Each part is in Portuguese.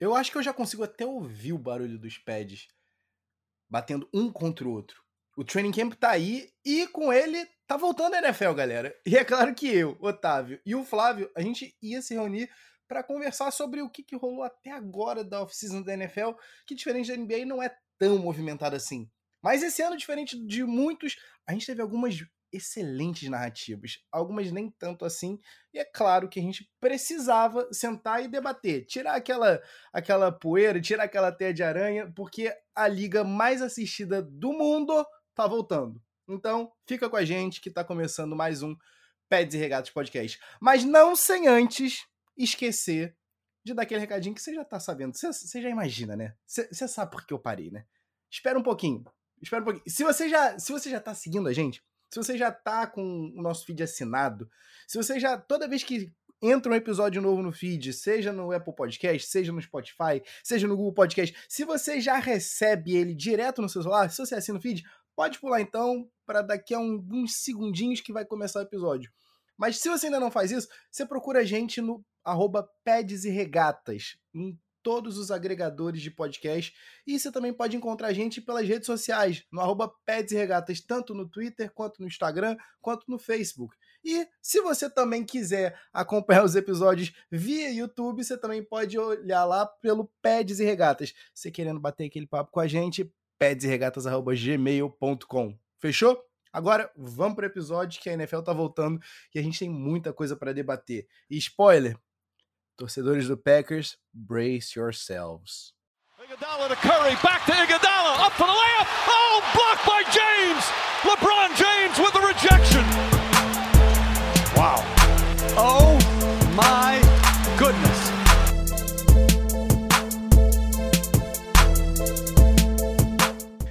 Eu acho que eu já consigo até ouvir o barulho dos pads batendo um contra o outro. O training camp tá aí e com ele tá voltando a NFL, galera. E é claro que eu, Otávio e o Flávio, a gente ia se reunir para conversar sobre o que, que rolou até agora da off-season da NFL, que diferente da NBA não é tão movimentada assim. Mas esse ano, diferente de muitos, a gente teve algumas excelentes narrativas, algumas nem tanto assim, e é claro que a gente precisava sentar e debater, tirar aquela aquela poeira, tirar aquela teia de aranha, porque a liga mais assistida do mundo tá voltando. Então, fica com a gente que tá começando mais um Peds e Regatos Podcast. Mas não sem antes esquecer de dar aquele recadinho que você já tá sabendo. Você, já imagina, né? Você, você sabe por que eu parei, né? Espera um pouquinho. Espera um pouquinho. Se você já, se você já tá seguindo a gente, se você já tá com o nosso feed assinado, se você já, toda vez que entra um episódio novo no feed, seja no Apple Podcast, seja no Spotify, seja no Google Podcast, se você já recebe ele direto no seu celular, se você assina o feed, pode pular então para daqui a alguns segundinhos que vai começar o episódio. Mas se você ainda não faz isso, você procura a gente no arroba e Regatas, em todos os agregadores de podcast. E você também pode encontrar a gente pelas redes sociais, no arroba Peds e Regatas, tanto no Twitter, quanto no Instagram, quanto no Facebook. E se você também quiser acompanhar os episódios via YouTube, você também pode olhar lá pelo Peds e Regatas. Você querendo bater aquele papo com a gente, pedsregatas.gmail.com. Fechou? Agora, vamos para o episódio que a NFL tá voltando e a gente tem muita coisa para debater. E spoiler, Torcedores do Packers, brace yourselves. Iguodala to Curry, back to Iguodala, up for the layup. Oh, blocked by James. LeBron James with the rejection. Wow. Oh my goodness.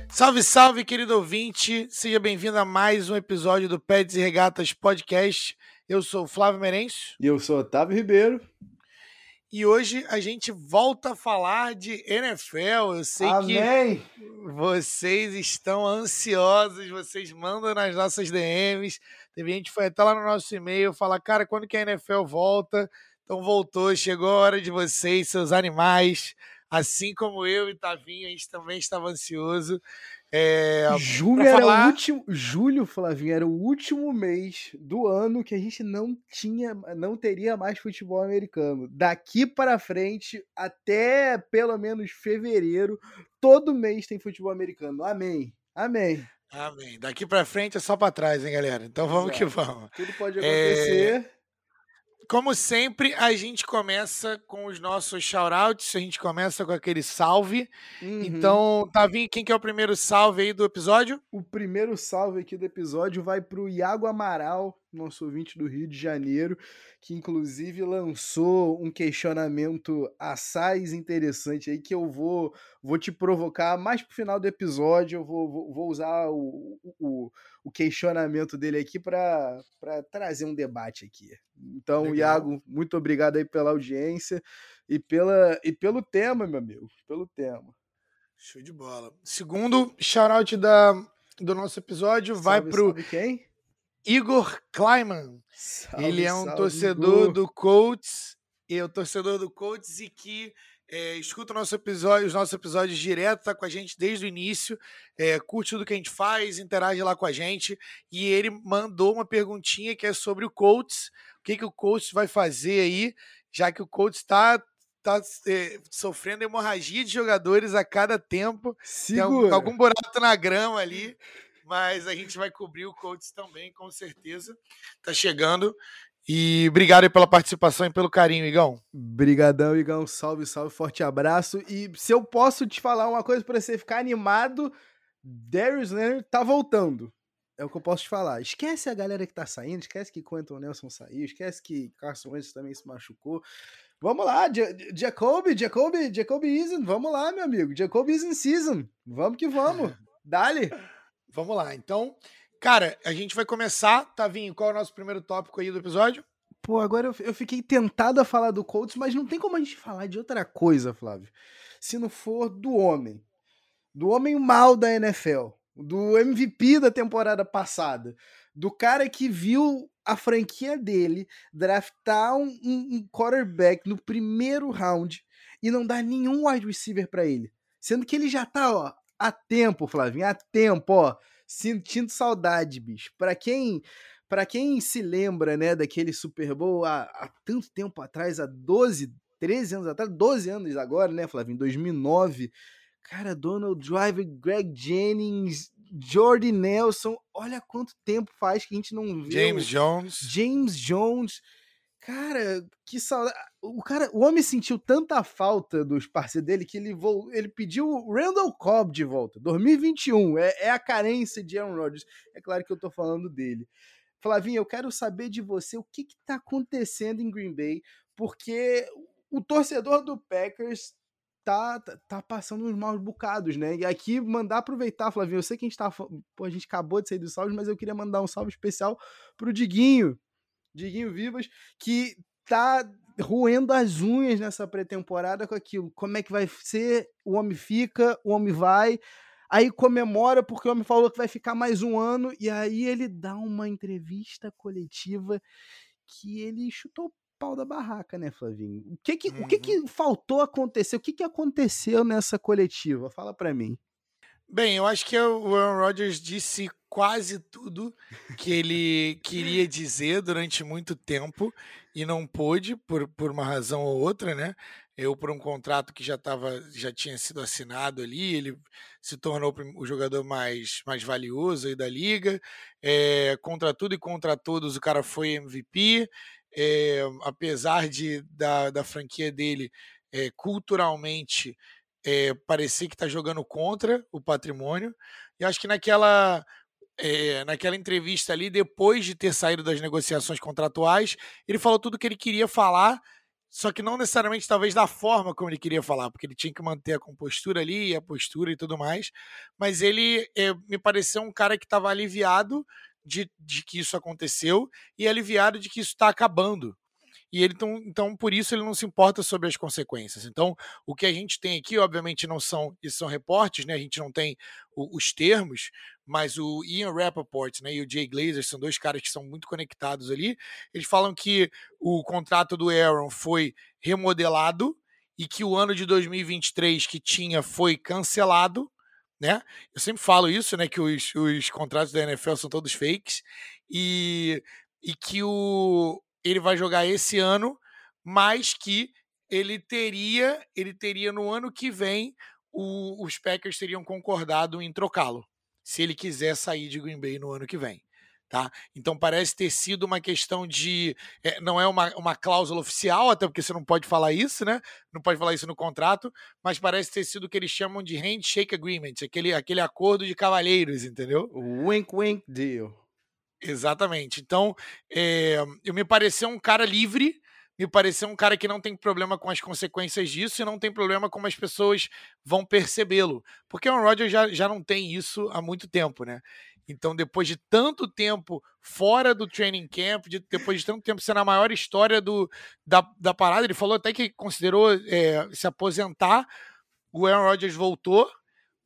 Salve, salve, querido ouvinte. Seja bem-vindo a mais um episódio do Pets e Regatas Podcast. Eu sou o Flávio Merencio. E eu sou Otávio Ribeiro. E hoje a gente volta a falar de NFL. Eu sei Amém. que vocês estão ansiosos, vocês mandam nas nossas DMs. Teve gente que foi até lá no nosso e-mail falar, cara, quando que a NFL volta? Então voltou, chegou a hora de vocês, seus animais. Assim como eu e Tavinho, a gente também estava ansioso. É, julho era falar... o último, julho, Flavinho, era o último mês do ano que a gente não tinha, não teria mais futebol americano. Daqui para frente, até pelo menos fevereiro, todo mês tem futebol americano. Amém. Amém. Amém. Daqui para frente é só para trás, hein, galera? Então vamos Exato. que vamos. Tudo pode acontecer. É... Como sempre, a gente começa com os nossos shoutouts, a gente começa com aquele salve. Uhum. Então, Tavinho, quem que é o primeiro salve aí do episódio? O primeiro salve aqui do episódio vai para o Iago Amaral, nosso ouvinte do Rio de Janeiro, que inclusive lançou um questionamento assaz interessante aí que eu vou vou te provocar mais pro final do episódio. Eu vou, vou, vou usar o, o, o, questionamento dele aqui para trazer um debate aqui. Então, Legal. Iago, muito obrigado aí pela audiência e, pela, e pelo tema, meu amigo, pelo tema. Show de bola. Segundo shoutout da, do nosso episódio salve, vai pro. Sabe quem? Igor Kleiman. Salve, ele é um salve, torcedor Igor. do Colts, e é o torcedor do Colts e que é, escuta nosso episódio, os nossos episódios direto, tá com a gente desde o início, é, curte tudo que a gente faz, interage lá com a gente. E ele mandou uma perguntinha que é sobre o Colts. O que, que o Colts vai fazer aí, já que o Colts está tá, é, sofrendo hemorragia de jogadores a cada tempo. Segura. Tem algum, buraco na grama ali mas a gente vai cobrir o Colts também, com certeza. Tá chegando. E obrigado aí pela participação e pelo carinho, Igão. Brigadão, Igão. Salve, salve, forte abraço. E se eu posso te falar uma coisa para você ficar animado, Darius Leonard tá voltando. É o que eu posso te falar. Esquece a galera que tá saindo, esquece que Quentin Nelson saiu, esquece que Carson Wentz também se machucou. Vamos lá, Jacoby, Jacoby, Jacoby Eason, vamos lá, meu amigo. Jacoby Eason season. Vamos que vamos. Dale. Vamos lá. Então, cara, a gente vai começar. Tavinho, qual é o nosso primeiro tópico aí do episódio? Pô, agora eu, eu fiquei tentado a falar do Colts, mas não tem como a gente falar de outra coisa, Flávio. Se não for do homem. Do homem mal da NFL. do MVP da temporada passada, do cara que viu a franquia dele draftar um, um, quarterback no primeiro round e não dar nenhum wide receiver para ele. Sendo que ele já tá, ó, há tempo, Flavinho, há tempo, ó, sentindo saudade, bicho. Para quem para quem se lembra, né, daquele Super Bowl há, há, tanto tempo atrás, há 12, 13 anos atrás, 12 anos agora, né, Flavinho, 2009, cara, Donald Driver, Greg Jennings, Jordy Nelson, olha quanto tempo faz que a gente não vê. James Jones. James Jones. Cara, que saudade. O cara, o homem sentiu tanta falta dos parceiros dele que ele, ele pediu o Randall Cobb de volta. 2021 é, é a carência de Aaron Rodgers. É claro que eu tô falando dele. Flavinho, eu quero saber de você o que está acontecendo em Green Bay, porque o torcedor do Packers tá, tá, tá passando uns maus bocados, né? E aqui mandar aproveitar, Flavinho, eu sei que a gente tá. Pô, a gente acabou de sair dos salvos, mas eu queria mandar um salve especial pro Diguinho. Diguinho Vivas, que tá roendo as unhas nessa pré-temporada com aquilo. Como é que vai ser? O homem fica, o homem vai. Aí comemora porque o homem falou que vai ficar mais um ano. E aí ele dá uma entrevista coletiva que ele chutou o pau da barraca, né, Flavinho? O que que, uhum. o que, que uhum. faltou acontecer? O que, que aconteceu nessa coletiva? Fala para mim. Bem, eu acho que o Aaron Rodgers disse quase tudo que ele queria dizer durante muito tempo e não pôde por, por uma razão ou outra, né? Eu por um contrato que já tava, já tinha sido assinado ali, ele se tornou o jogador mais, mais valioso aí da liga. É, contra tudo e contra todos, o cara foi MVP. É, apesar de da, da franquia dele é, culturalmente é, parecer que está jogando contra o patrimônio. E acho que naquela, é, naquela entrevista ali, depois de ter saído das negociações contratuais, ele falou tudo o que ele queria falar, só que não necessariamente talvez da forma como ele queria falar, porque ele tinha que manter a compostura ali, a postura e tudo mais. Mas ele é, me pareceu um cara que estava aliviado de, de que isso aconteceu e aliviado de que isso está acabando e ele então, então por isso ele não se importa sobre as consequências. Então, o que a gente tem aqui, obviamente, não são, isso são reportes, né? A gente não tem o, os termos, mas o Ian Rappaport né, e o Jay Glazer são dois caras que são muito conectados ali. Eles falam que o contrato do Aaron foi remodelado e que o ano de 2023 que tinha foi cancelado. Né? Eu sempre falo isso, né? Que os, os contratos da NFL são todos fakes. E, e que o, ele vai jogar esse ano, mas que ele teria, ele teria no ano que vem, o, os Packers teriam concordado em trocá-lo, se ele quiser sair de Green Bay no ano que vem. Tá? Então parece ter sido uma questão de. É, não é uma, uma cláusula oficial, até porque você não pode falar isso, né? Não pode falar isso no contrato, mas parece ter sido o que eles chamam de handshake agreement, aquele, aquele acordo de cavalheiros, entendeu? Wink wink deal. Exatamente. Então, é, eu me pareceu um cara livre, me pareceu um cara que não tem problema com as consequências disso e não tem problema como as pessoas vão percebê-lo. Porque o Roger já, já não tem isso há muito tempo, né? Então, depois de tanto tempo fora do training camp, de, depois de tanto tempo sendo a maior história do, da, da parada, ele falou até que considerou é, se aposentar. O Aaron Rodgers voltou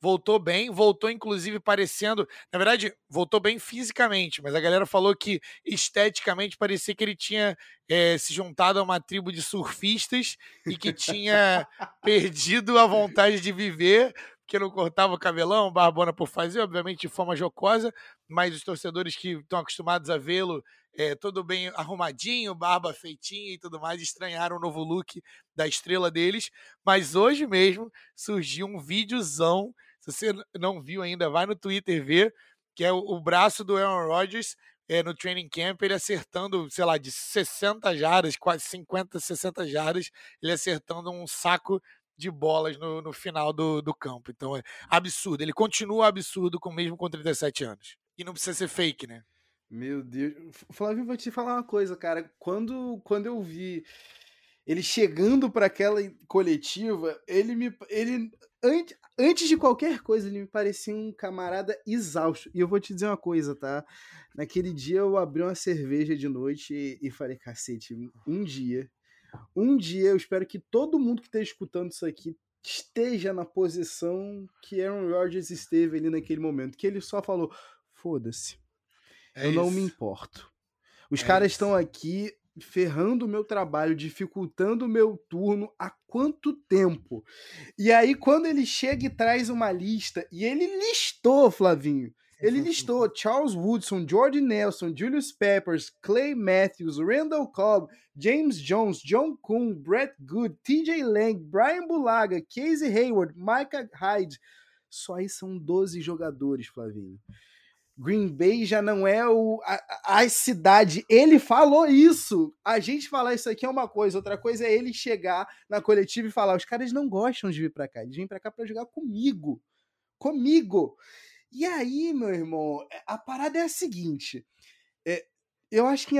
voltou bem, voltou inclusive parecendo, na verdade, voltou bem fisicamente, mas a galera falou que esteticamente parecia que ele tinha é, se juntado a uma tribo de surfistas e que tinha perdido a vontade de viver, que não cortava o cabelão, barbona por fazer, obviamente de forma jocosa, mas os torcedores que estão acostumados a vê-lo é, todo bem arrumadinho, barba feitinha e tudo mais, estranharam o novo look da estrela deles. Mas hoje mesmo surgiu um videozão se você não viu ainda, vai no Twitter ver, que é o, braço do Aaron Rodgers é, no training camp, ele acertando, sei lá, de 60 jardas, quase 50, 60 jardas, ele acertando um saco de bolas no, no final do, do campo. Então é absurdo. Ele continua absurdo com mesmo com 37 anos. E não precisa ser fake, né? Meu Deus. Flávio, vou te falar uma coisa, cara. Quando, quando eu vi ele chegando para aquela coletiva, ele me. Ele, antes, antes de qualquer coisa, ele me parecia um camarada exausto. E eu vou te dizer uma coisa, tá? Naquele dia eu abri uma cerveja de noite e, e falei, cacete, um dia, um dia eu espero que todo mundo que esteja escutando isso aqui esteja na posição que Aaron Rodgers esteve ali naquele momento, que ele só falou: foda-se, é eu isso. não me importo. Os é caras estão aqui ferrando o meu trabalho, dificultando o meu turno há quanto tempo? E aí, quando ele chega e traz uma lista, e ele listou, Flavinho, ele listou Charles Woodson, Jordan Nelson, Julius Peppers, Clay Matthews, Randall Cobb, James Jones, John Kuhn, Brett Good, TJ Lang, Brian Bulaga, Casey Hayward, Micah Hyde. Só aí são 12 jogadores, Flavinho. Green Bay já não é o, a, a, cidade. Ele falou isso. A gente falar isso aqui é uma coisa, outra coisa é ele chegar na coletiva e falar: os caras não gostam de vir para cá, eles vêm para cá para jogar comigo. Comigo. E aí, meu irmão, é, a parada é a seguinte. É, eu acho que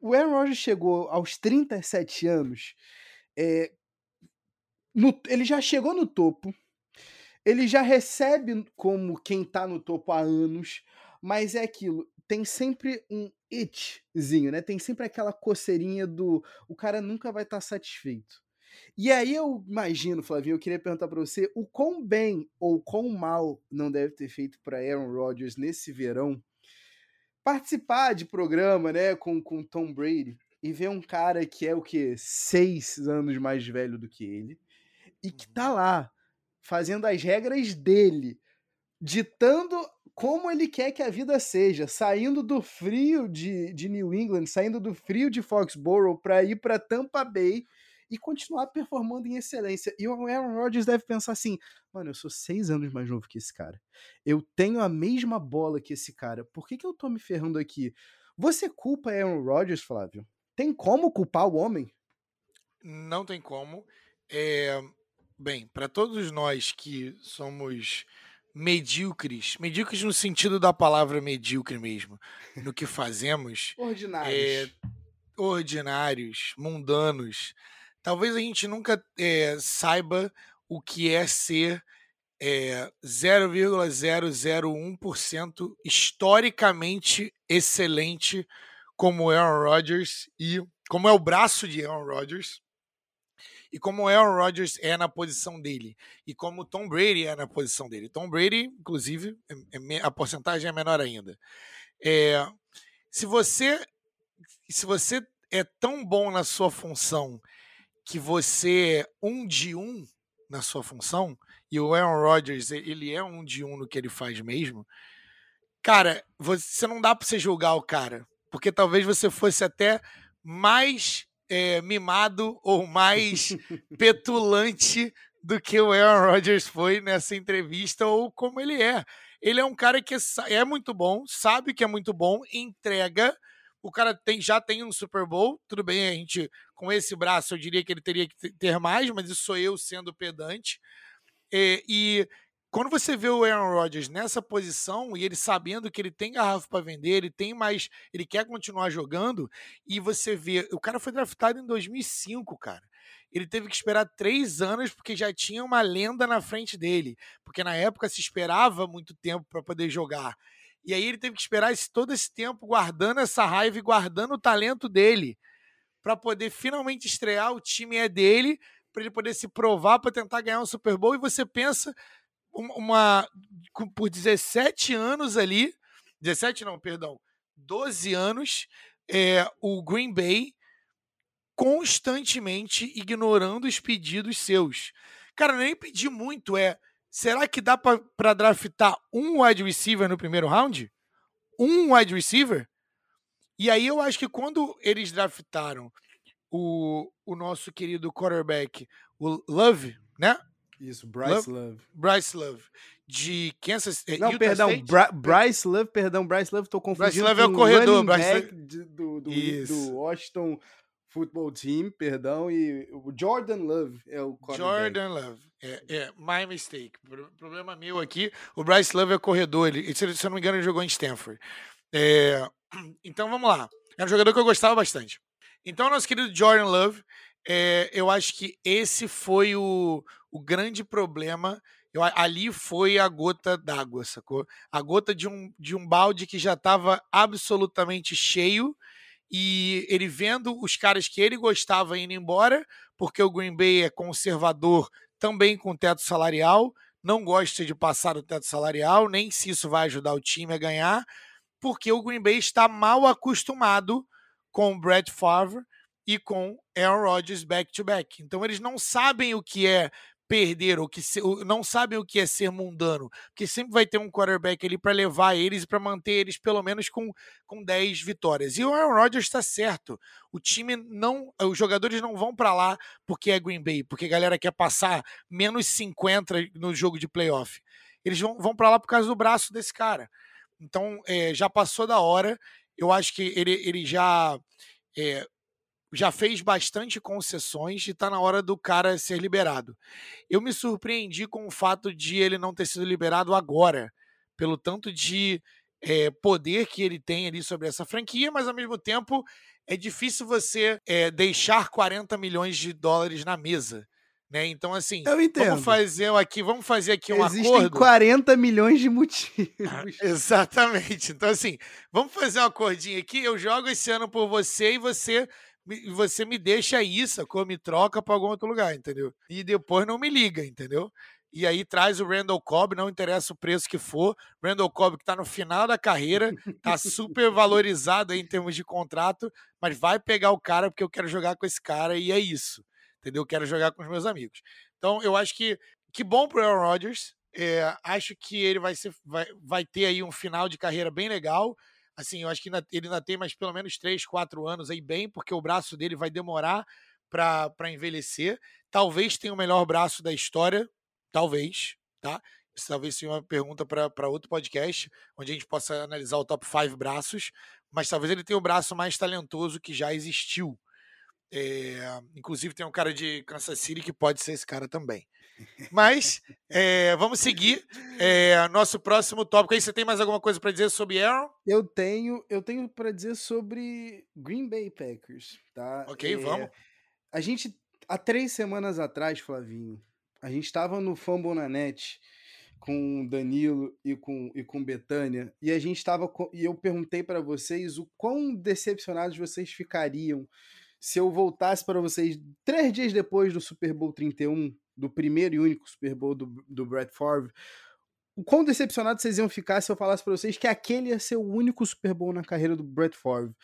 o Aaron Rodgers chegou aos 37 anos. É, no, ele já chegou no topo. Ele já recebe como quem tá no topo há anos. Mas é aquilo, tem sempre um itchzinho, né? Tem sempre aquela coceirinha do o cara nunca vai estar tá satisfeito. E aí eu imagino, Flavinho, eu queria perguntar para você o quão bem ou quão mal não deve ter feito para Aaron Rodgers nesse verão participar de programa, né, com, com Tom Brady e ver um cara que é o que seis anos mais velho do que ele e que tá uhum. lá fazendo as regras dele, ditando como ele quer que a vida seja, saindo do frio de, de New England, saindo do frio de Foxborough para ir para Tampa Bay e continuar performando em excelência. E o Aaron Rodgers deve pensar assim: mano, eu sou seis anos mais novo que esse cara. Eu tenho a mesma bola que esse cara. Por que, que eu tô me ferrando aqui? Você culpa Aaron Rodgers, Flávio? Tem como culpar o homem? Não tem como. É... Bem, para todos nós que somos medíocres, medíocres no sentido da palavra medíocre mesmo, no que fazemos. ordinários. É, ordinários, mundanos. Talvez a gente nunca é, saiba o que é ser é, 0,001% historicamente excelente como Aaron Rodgers e como é o braço de Aaron Rodgers e como o Aaron Rodgers é na posição dele e como o Tom Brady é na posição dele. Tom Brady, inclusive, é, é, a porcentagem é menor ainda. É, se você se você é tão bom na sua função que você é um de um na sua função e o Aaron Rodgers ele é um de um no que ele faz mesmo, cara, você não dá para você julgar o cara, porque talvez você fosse até mais é, mimado ou mais petulante do que o Aaron Rodgers foi nessa entrevista ou como ele é. Ele é um cara que é muito bom, sabe que é muito bom, entrega. O cara tem, já tem um Super Bowl, tudo bem, a gente com esse braço eu diria que ele teria que ter mais, mas isso sou eu sendo pedante. É, e quando você vê o Aaron Rodgers nessa posição e ele sabendo que ele tem garrafa para vender, ele tem mais, ele quer continuar jogando, e você vê, o cara foi draftado em 2005, cara. Ele teve que esperar três anos porque já tinha uma lenda na frente dele, porque na época se esperava muito tempo para poder jogar. E aí ele teve que esperar esse, todo esse tempo guardando essa raiva e guardando o talento dele para poder finalmente estrear. O time é dele, para ele poder se provar para tentar ganhar um Super Bowl. E você pensa uma por 17 anos ali, 17 não, perdão, 12 anos, é, o Green Bay constantemente ignorando os pedidos seus. Cara, nem pedi muito, é, será que dá para draftar um wide receiver no primeiro round? Um wide receiver? E aí eu acho que quando eles draftaram o, o nosso querido quarterback, o Love, né? Isso, Bryce Love. Love. Bryce Love. De Kansas Não, Utah perdão, Bra Bryce Love, perdão, Bryce Love, tô confundindo. Bryce Love é o corredor, Bryce de, do, do, do, Washington Football Team, perdão, e o Jordan Love é o Jordan Love. É, é, my mistake. Problema meu aqui. O Bryce Love é o corredor. Ele, se, eu não me engano, ele jogou em Stanford. É, então vamos lá. É um jogador que eu gostava bastante. Então, nosso querido Jordan Love, é, eu acho que esse foi o, o grande problema. Eu, ali foi a gota d'água, sacou? A gota de um, de um balde que já estava absolutamente cheio e ele vendo os caras que ele gostava indo embora, porque o Green Bay é conservador também com teto salarial, não gosta de passar o teto salarial, nem se isso vai ajudar o time a ganhar, porque o Green Bay está mal acostumado com o Brett Favre e com Aaron Rodgers back-to-back. Então eles não sabem o que é perder, ou que se, não sabem o que é ser mundano, porque sempre vai ter um quarterback ali para levar eles e para manter eles pelo menos com, com 10 vitórias. E o Aaron Rodgers está certo. O time não, os jogadores não vão para lá porque é Green Bay, porque a galera quer passar menos 50 no jogo de playoff. Eles vão, vão para lá por causa do braço desse cara. Então, é, já passou da hora. Eu acho que ele, ele já é, já fez bastante concessões e está na hora do cara ser liberado. Eu me surpreendi com o fato de ele não ter sido liberado agora, pelo tanto de é, poder que ele tem ali sobre essa franquia, mas ao mesmo tempo é difícil você é, deixar 40 milhões de dólares na mesa. Né? Então, assim, vamos fazer aqui, vamos fazer aqui um Existem acordo. 40 milhões de motivos. Exatamente. Então, assim, vamos fazer um acordinho aqui. Eu jogo esse ano por você e você você me deixa isso, sacou? Me troca para algum outro lugar, entendeu? E depois não me liga, entendeu? E aí traz o Randall Cobb, não interessa o preço que for. Randall Cobb que está no final da carreira, está super valorizado em termos de contrato, mas vai pegar o cara porque eu quero jogar com esse cara e é isso, entendeu? Eu quero jogar com os meus amigos. Então eu acho que que bom pro Aaron Rodgers. É, acho que ele vai, ser, vai, vai ter aí um final de carreira bem legal assim, eu acho que ainda, ele ainda tem mais pelo menos 3, 4 anos aí bem, porque o braço dele vai demorar para envelhecer. Talvez tenha o melhor braço da história, talvez, tá? Isso talvez seja uma pergunta para outro podcast, onde a gente possa analisar o top 5 braços, mas talvez ele tenha o braço mais talentoso que já existiu. É, inclusive tem um cara de Kansas City que pode ser esse cara também. Mas é, vamos seguir. É, nosso próximo tópico. Aí você tem mais alguma coisa para dizer sobre Aaron? Eu tenho, eu tenho para dizer sobre Green Bay Packers, tá? Ok, vamos. A gente há três semanas atrás, Flavinho, a gente estava no Fumble na Net com Danilo e com e com Betânia e a gente estava e eu perguntei para vocês o quão decepcionados vocês ficariam se eu voltasse para vocês três dias depois do Super Bowl 31 do primeiro e único Super Bowl do, do Brett Favre, o quão decepcionados vocês iam ficar se eu falasse para vocês que aquele ia ser o único Super Bowl na carreira do Brett Favre.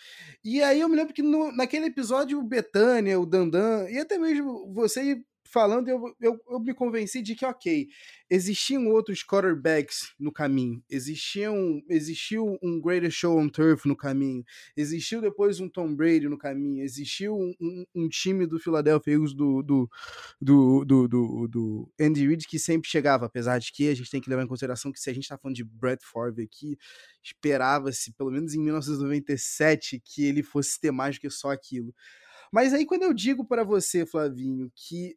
E aí eu me lembro que no, naquele episódio o Betânia, o Dandan e até mesmo você falando, eu, eu, eu, me convenci de que, ok, existiam outros quarterbacks no caminho, existiam, existiu um Greatest Show on Turf no caminho, existiu depois um Tom Brady no caminho, existiu um, um, um time do Philadelphia Eagles do, do, do, do, do, do Andy Reid que sempre chegava, apesar de que a gente tem que levar em consideração que se a gente está falando de Brett Favre aqui, esperava-se, pelo menos em 1997, que ele fosse ter mais do que só aquilo. Mas aí, quando eu digo para você, Flavinho, que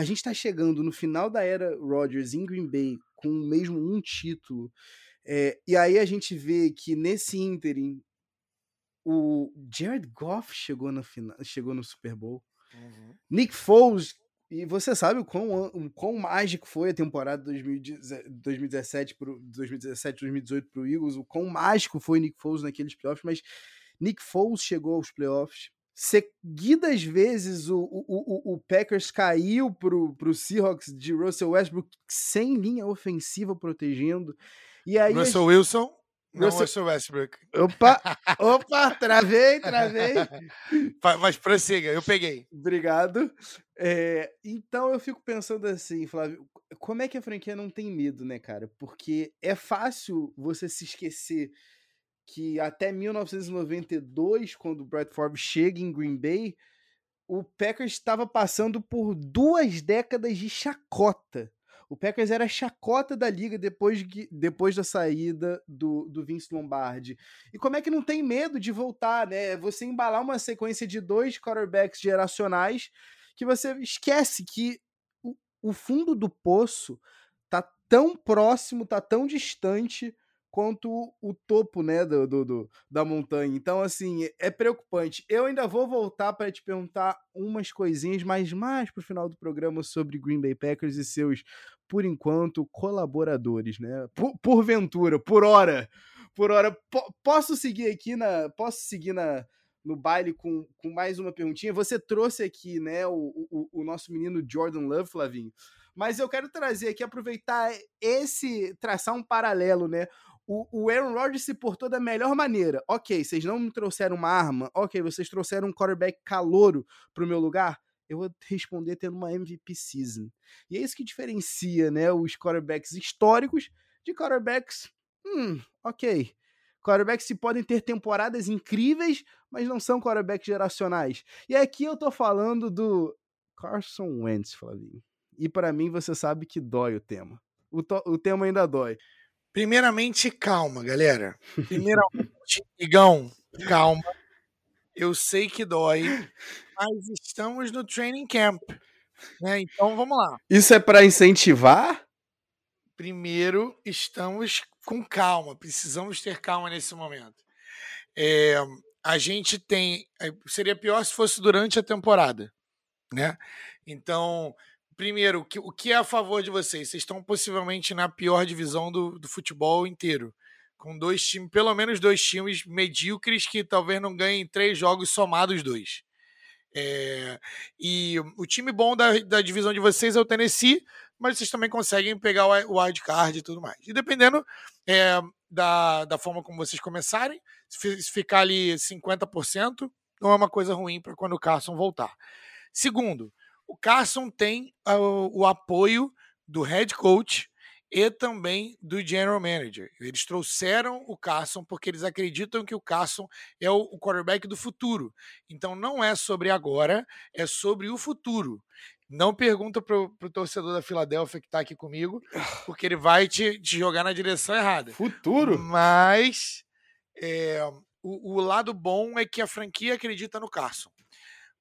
a gente está chegando no final da era Rodgers em Green Bay com mesmo um título. É, e aí a gente vê que nesse ínterim o Jared Goff chegou no final, chegou no Super Bowl. Uhum. Nick Foles e você sabe o quão, o quão mágico foi a temporada 2017 para 2017, 2018 para o Eagles, o quão mágico foi Nick Foles naqueles playoffs, mas Nick Foles chegou aos playoffs, seguidas vezes o, o, o, Packers caiu pro, pro Seahawks de Russell Westbrook sem linha ofensiva protegendo. E aí Russell gente... Wilson, não Russell... Russell Westbrook. Opa, opa, travei, travei. Mas prossiga, eu peguei. Obrigado. É, então eu fico pensando assim, Flávio, como é que a franquia não tem medo, né, cara? Porque é fácil você se esquecer que até 1992, quando o Brett Favre chega em Green Bay, o Packers estava passando por duas décadas de chacota. O Packers era a chacota da liga depois, de, depois da saída do, do Vince Lombardi. E como é que não tem medo de voltar, né? Você embalar uma sequência de dois quarterbacks geracionais que você esquece que o, o fundo do poço tá tão próximo, tá tão distante quanto o topo, né, do, do, do, da montanha. Então, assim, é preocupante. Eu ainda vou voltar para te perguntar umas coisinhas, mas mais pro final do programa sobre Green Bay Packers e seus, por enquanto, colaboradores, né? Por, porventura, por hora, por hora. posso seguir aqui na, posso seguir na no baile com, com mais uma perguntinha. Você trouxe aqui, né, o, o, o nosso menino Jordan Love, Flavinho. Mas eu quero trazer aqui, aproveitar esse, traçar um paralelo, né? O, o Aaron Rodgers se portou da melhor maneira. Ok, vocês não me trouxeram uma arma. Ok, vocês trouxeram um quarterback calouro pro meu lugar. Eu vou responder tendo uma MVP season. E é isso que diferencia, né, os quarterbacks históricos de quarterbacks, hum, ok. Quarterbacks que podem ter temporadas incríveis, mas não são quarterbacks geracionais. E aqui eu tô falando do Carson Wentz, Flavinho. E para mim você sabe que dói o tema. O, o tema ainda dói. Primeiramente, calma, galera. Primeiramente, Igão, calma. Eu sei que dói, mas estamos no training camp. Né? Então vamos lá. Isso é para incentivar? Primeiro, estamos com calma, precisamos ter calma nesse momento. É, a gente tem. Eh, seria pior se fosse durante a temporada. Né? Então, primeiro, o que, é a favor de vocês? Vocês estão possivelmente na pior divisão do, do futebol inteiro. Com dois times, pelo menos dois times medíocres que talvez não ganhem três jogos somados dois. É, e o time bom da, da divisão de vocês é o Tennessee, mas vocês também conseguem pegar o wild card e tudo mais. E dependendo é, da, da forma como vocês começarem, se ficar ali 50%, não é uma coisa ruim para quando o Carson voltar. Segundo, o Carson tem o, o apoio do head coach e também do general manager. Eles trouxeram o Carson porque eles acreditam que o Carson é o, quarterback do futuro. Então não é sobre agora, é sobre o futuro. Não pergunta pro, pro torcedor da Filadélfia que está aqui comigo, porque ele vai te, te, jogar na direção errada. Futuro? Mas é, o, o lado bom é que a franquia acredita no Carson.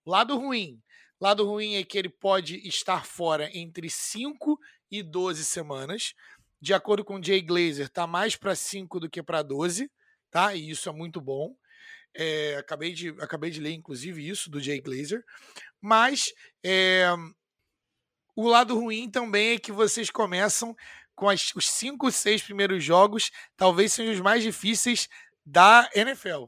Lado ruim Lado ruim é que ele pode estar fora entre 5 e 12 semanas. De acordo com Jay Glazer, tá mais para 5 do que para 12, tá? E isso é muito bom. É, acabei, de, acabei de ler, inclusive, isso do Jay Glazer. Mas é, o lado ruim também é que vocês começam com as, os 5, 6 primeiros jogos, talvez sejam os mais difíceis da NFL.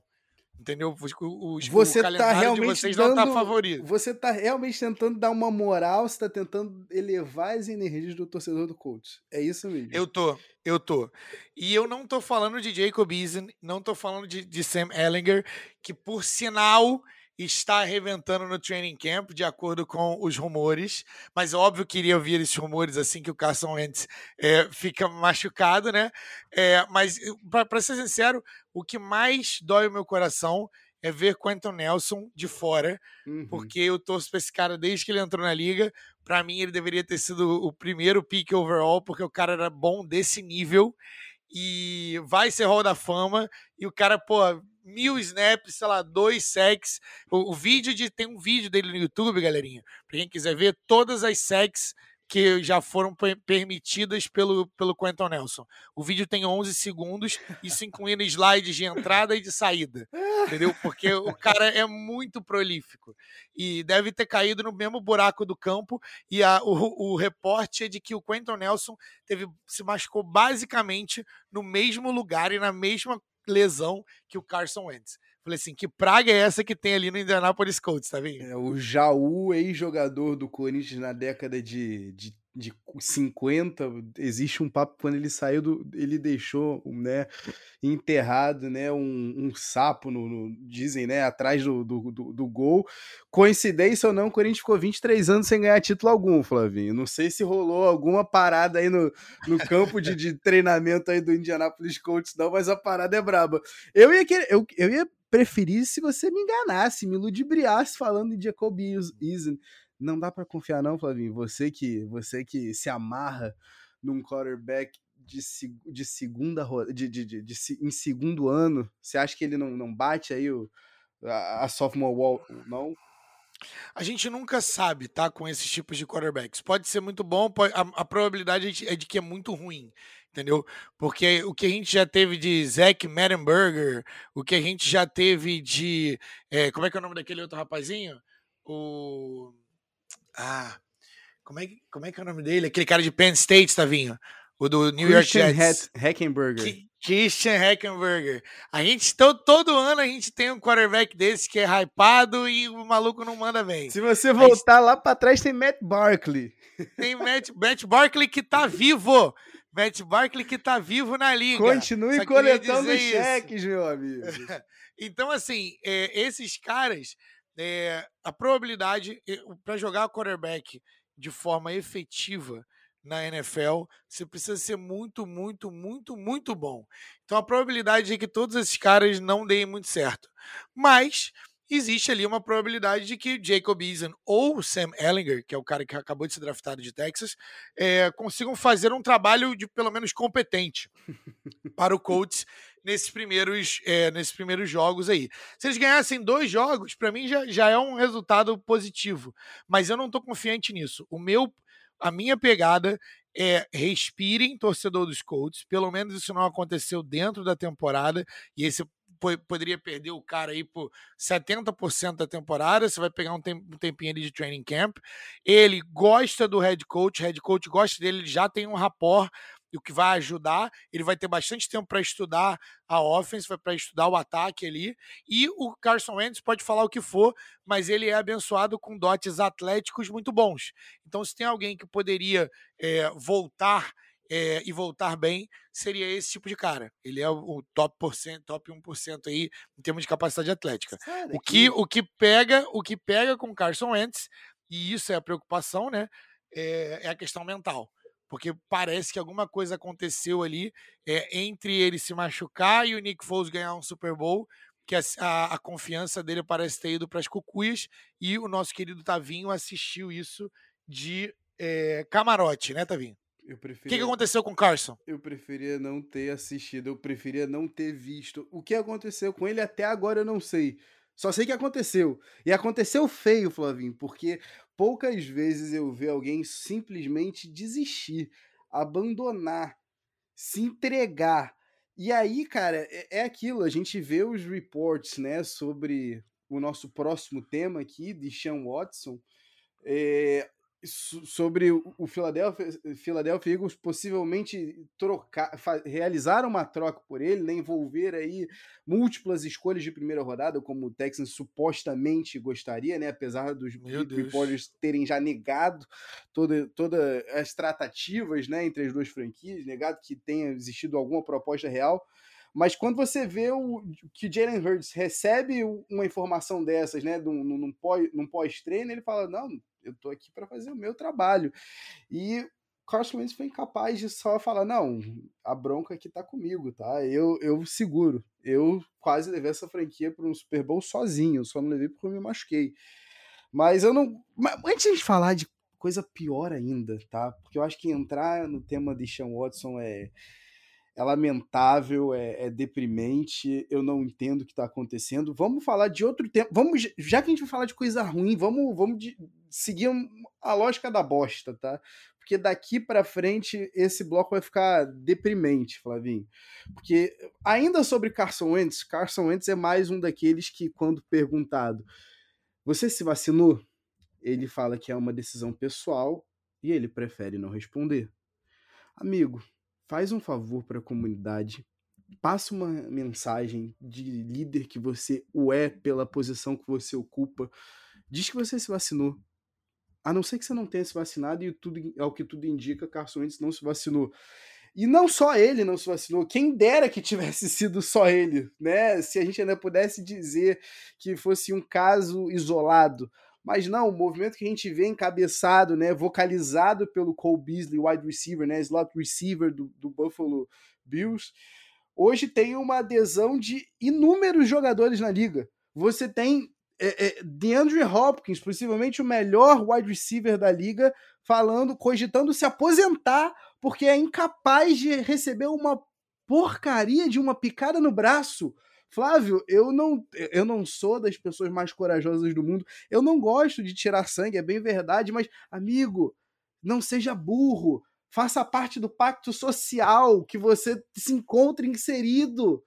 Entendeu? Os, você o tá realmente de vocês dando, não tá favorito. Você tá realmente tentando dar uma moral, você tá tentando elevar as energias do torcedor do Colts. É isso mesmo. Eu tô, eu tô. E eu não tô falando de Jacob Eason, não tô falando de, de Sam Ellinger, que por sinal está arrebentando no training camp, de acordo com os rumores. Mas óbvio que iria ouvir esses rumores assim que o Carson Wentz é, fica machucado, né? É, mas, para ser sincero, o que mais dói o meu coração é ver Quentin Nelson de fora, uhum. porque eu torço para esse cara desde que ele entrou na liga. Para mim, ele deveria ter sido o primeiro pick overall, porque o cara era bom desse nível e vai ser Hall da Fama. E o cara, pô, mil snaps, sei lá, dois sacks. O, o, vídeo de. Tem um vídeo dele no YouTube, galerinha. Pra quem quiser ver todas as sacks que já foram permitidas pelo, pelo Quentin Nelson. O vídeo tem 11 segundos, isso incluindo slides de entrada e de saída. Entendeu? Porque o cara é muito prolífico. E deve ter caído no mesmo buraco do campo. E a, o, o reporte é de que o Quentin Nelson teve, se machucou basicamente no mesmo lugar e na mesma lesão que o Carson Wentz. Falei assim, que praga é essa que tem ali no Indianapolis Colts, tá vendo? É, o Jaú, ex-jogador do Corinthians na década de, de de 50, existe um papo quando ele saiu do. Ele deixou, né, enterrado, né, um, um sapo, no, no, dizem, né, atrás do, do, do, do, gol. Coincidência ou não, o Corinthians ficou 23 anos sem ganhar título algum, Flavinho. Não sei se rolou alguma parada aí no, no campo de, de treinamento aí do Indianapolis Colts, não, mas a parada é braba. Eu ia, querer, eu, eu ia preferir se você me enganasse, me ludibriasse falando de Jacob Eason não dá para confiar não, Flavinho. Você que você que se amarra num quarterback de, de segunda de, de, de, de, em segundo ano, você acha que ele não, não bate aí o, a, a sophomore wall, não? A gente nunca sabe, tá, com esses tipos de quarterbacks. Pode ser muito bom, pode, a, a, probabilidade é de que é muito ruim, entendeu? Porque o que a gente já teve de Zach Mettenberger, o que a gente já teve de. É, como é que é o nome daquele outro rapazinho? O. Ah, como é, como é que é o nome dele? Aquele cara de Penn State, Tavinho. o do New Christian York Jets. Hackenberger. Christian Hackenberger. A gente, todo, todo ano a gente tem um quarterback desse que é hypado e o maluco não manda bem. Se você voltar gente... lá para trás, tem Matt Barkley. Tem Matt, Matt Barkley que tá vivo. Matt Barkley que tá vivo na liga. Continue coletando cheques, meu amigo. então, assim, é, esses caras, é, a probabilidade para jogar quarterback de forma efetiva na NFL, você precisa ser muito, muito, muito, muito bom. Então a probabilidade é que todos esses caras não deem muito certo. Mas existe ali uma probabilidade de que Jacob Eason ou Sam Ellinger, que é o cara que acabou de ser draftado de Texas, é, consigam fazer um trabalho de pelo menos competente para o Colts nesses primeiros, é, nesses primeiros jogos aí. Se eles ganhassem dois jogos, para mim já, já é um resultado positivo. Mas eu não estou confiante nisso. O meu a minha pegada é respirem, torcedor dos Colts. Pelo menos isso não aconteceu dentro da temporada. E esse poderia perder o cara aí por 70% da temporada. Você vai pegar um, tempinho ali de training camp. Ele gosta do head coach, head coach gosta dele, ele já tem um rapport o que vai ajudar. Ele vai ter bastante tempo para estudar a offense, para estudar o ataque ali. E o Carson Wentz pode falar o que for, mas ele é abençoado com dotes atléticos muito bons. Então, se tem alguém que poderia é, voltar é, e voltar bem, seria esse tipo de cara. Ele é o top, por cento, top 1% aí em termos de capacidade atlética. o que, o que pega, o que pega com Carson Wentz, e isso é a preocupação, né? é, é a questão mental porque parece que alguma coisa aconteceu ali é, entre ele se machucar e o Nick Foles ganhar um Super Bowl, que a, a, a confiança dele parece ter ido para as cucuias, e o nosso querido Tavinho assistiu isso de camarote, né, Tavinho? O preferia... que, que aconteceu com o Carson? Eu preferia não ter assistido, eu preferia não ter visto. O que aconteceu com ele até agora eu não sei. Só sei que aconteceu. E aconteceu feio, Flavinho, porque poucas vezes eu vi alguém simplesmente desistir, abandonar, se entregar. E aí, cara, é, é aquilo, a gente vê os reports, né, sobre o nosso próximo tema aqui, de Sean Watson, é, sobre o Philadelphia, Philadelphia Eagles possivelmente trocar, realizar uma troca por ele, né, envolver aí múltiplas escolhas de primeira rodada, como o Texans supostamente gostaria, né, apesar dos reporters terem já negado todas toda as tratativas, né, entre as duas franquias, negado que tenha existido alguma proposta real. Mas quando você vê o, que Jalen Hurts recebe uma informação dessas, né, num, num pós-treino, ele fala: Não, eu tô aqui para fazer o meu trabalho. E Carson Wentz foi incapaz de só falar: Não, a bronca aqui tá comigo, tá? Eu, eu seguro. Eu quase levei essa franquia para um Super Bowl sozinho, só não levei porque eu me machuquei. Mas eu não. Mas antes de falar de coisa pior ainda, tá? Porque eu acho que entrar no tema de Sean Watson é é lamentável, é, é, deprimente, eu não entendo o que está acontecendo. Vamos falar de outro tema. Vamos, já que a gente vai falar de coisa ruim, vamos, vamos de, seguir a lógica da bosta, tá? Porque daqui para frente esse bloco vai ficar deprimente, Flavinho. Porque ainda sobre Carson Wentz, Carson Wentz é mais um daqueles que, quando perguntado, você se vacinou? Ele fala que é uma decisão pessoal e ele prefere não responder. Amigo, faz um favor para a comunidade, passa uma mensagem de líder que você o é pela posição que você ocupa, diz que você se vacinou. A não ser que você não tenha se vacinado e tudo, ao que tudo indica, Carson Wentz não se vacinou. E não só ele não se vacinou, quem dera que tivesse sido só ele, né? Se a gente ainda pudesse dizer que fosse um caso isolado. Mas não, o movimento que a gente vê encabeçado, né, vocalizado pelo Cole Beasley, wide receiver, né, slot receiver do, do Buffalo Bills, hoje tem uma adesão de inúmeros jogadores na liga. Você tem é, é, DeAndre Hopkins, possivelmente o melhor wide receiver da liga, falando, cogitando se aposentar porque é incapaz de receber uma porcaria de uma picada no braço Flávio, eu não, eu não sou das pessoas mais corajosas do mundo. Eu não gosto de tirar sangue, é bem verdade, mas, amigo, não seja burro. Faça parte do pacto social que você se encontre inserido.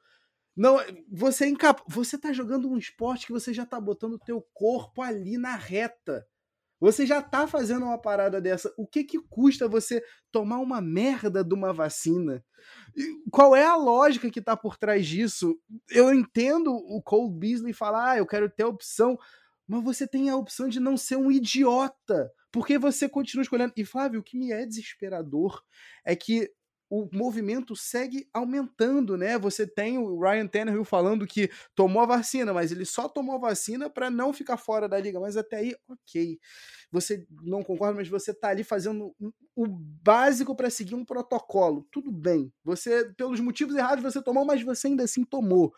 Não, você é você tá jogando um esporte que você já tá botando o teu corpo ali na reta. Você já tá fazendo uma parada dessa. O que que custa você tomar uma merda de uma vacina? Qual é a lógica que tá por trás disso? Eu entendo o Cole Beasley falar, ah, eu quero ter opção, mas você tem a opção de não ser um idiota, porque você continua escolhendo. E Flávio, o que me é desesperador é que o movimento segue aumentando, né? Você tem o Ryan Tannehill falando que tomou a vacina, mas ele só tomou a vacina para não ficar fora da liga. Mas até aí, ok. Você não concorda, mas você tá ali fazendo o básico para seguir um protocolo. Tudo bem. Você, pelos motivos errados, você tomou, mas você ainda assim tomou.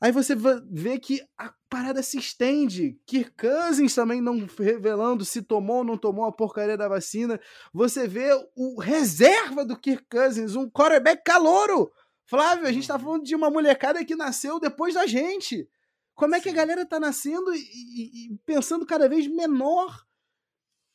Aí você vê que a parada se estende. Kirk Cousins também não revelando se tomou ou não tomou a porcaria da vacina. Você vê o reserva do Kirk Cousins, um quarterback calouro. Flávio, a gente tá uhum. falando de uma molecada que nasceu depois da gente. Como é que a galera tá nascendo e, e, e pensando cada vez menor?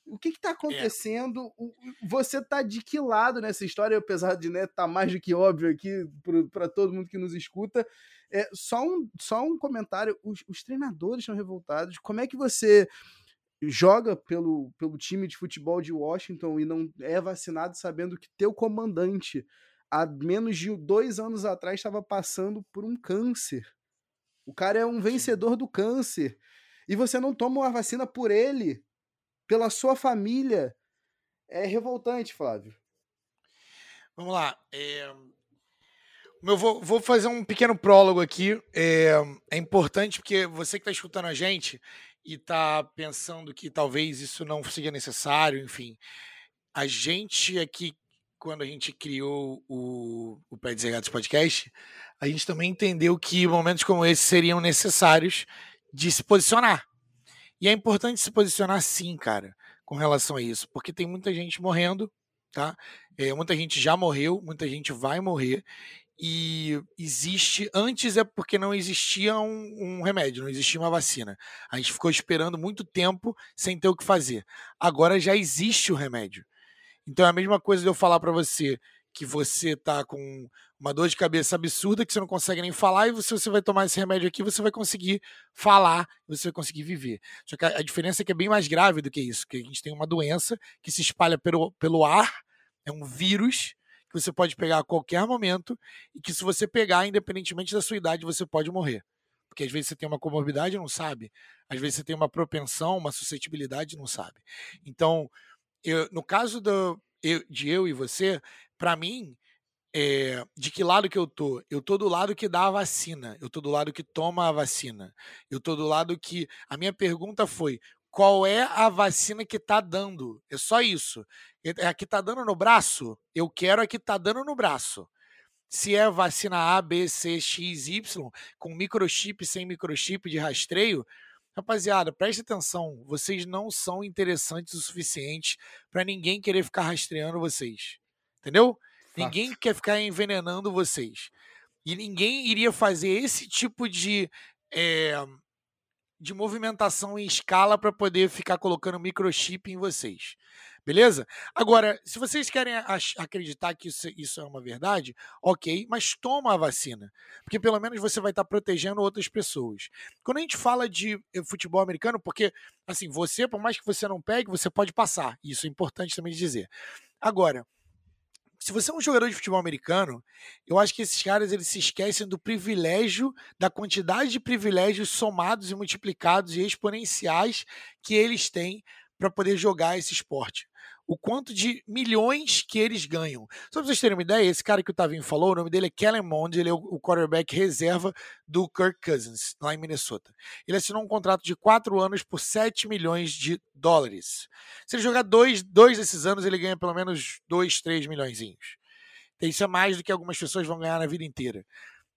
O que está é. acontecendo? É. Você tá de que lado nessa história? Apesar de né, tá mais do que óbvio aqui para todo mundo que nos escuta. É, só, um, só um comentário: os, os treinadores estão revoltados. Como é que você joga pelo, pelo time de futebol de Washington e não é vacinado sabendo que teu comandante há menos de dois anos atrás estava passando por um câncer? O cara é um vencedor do câncer. E você não toma uma vacina por ele, pela sua família. É revoltante, Flávio. Vamos lá. É, eu vou, vou fazer um pequeno prólogo aqui. É, é importante porque você que está escutando a gente e está pensando que talvez isso não seja necessário, enfim. A gente aqui, quando a gente criou o, o Pé Desregados Podcast, a gente também entendeu que momentos como esse seriam necessários de se posicionar. E é importante se posicionar sim, cara, com relação a isso, porque tem muita gente morrendo, tá? É, muita gente já morreu, muita gente vai morrer, e existe. Antes é porque não existia um, um, remédio, não existia uma vacina. A gente ficou esperando muito tempo sem ter o que fazer. Agora já existe o remédio. Então é a mesma coisa de eu falar para você que você tá com uma dor de cabeça absurda que você não consegue nem falar, e você, você vai tomar esse remédio aqui, você vai conseguir falar, você vai conseguir viver. Só que a, a diferença é que é bem mais grave do que isso, que a gente tem uma doença que se espalha pelo, pelo ar, é um vírus que você pode pegar a qualquer momento e que se você pegar, independentemente da sua idade, você pode morrer. Porque às vezes você tem uma comorbidade e não sabe. Às vezes você tem uma propensão, uma suscetibilidade e não sabe. Então, eu, no caso do, eu, de eu e você, para mim, é, de que lado que eu tô? Eu tô do lado que dá a vacina, eu tô do lado que toma a vacina, eu tô do lado que. A minha pergunta foi: qual é a vacina que está dando. É só isso. É a que está dando no braço? Eu quero a que está dando no braço. Se é vacina A, B, C, X, Y, com microchip, sem microchip de rastreio, rapaziada, preste atenção. Vocês não são interessantes o suficiente para ninguém querer ficar rastreando vocês. Entendeu? Fato. Ninguém quer ficar envenenando vocês. E ninguém iria fazer esse tipo de é, de movimentação em escala para poder ficar colocando microchip em vocês. Beleza? Agora, se vocês querem acreditar que isso, isso, é uma verdade, ok, mas toma a vacina. Porque pelo menos você vai estar tá protegendo outras pessoas. Quando a gente fala de eh, futebol americano, porque, assim, você, por mais que você não pegue, você pode passar. Isso é importante também dizer. Agora, se você é um jogador de futebol americano, eu acho que esses caras eles se esquecem do privilégio, da quantidade de privilégios somados e multiplicados e exponenciais que eles têm para poder jogar esse esporte o quanto de milhões que eles ganham. Só para vocês terem uma ideia, esse cara que o Tavinho falou, o nome dele é Kellen Mond, ele é o quarterback reserva do Kirk Cousins, lá em Minnesota. Ele assinou um contrato de quatro anos por 7 milhões de dólares. Se ele jogar dois, dois desses anos, ele ganha pelo menos 2, 3 milhões. Isso é mais do que algumas pessoas vão ganhar na vida inteira.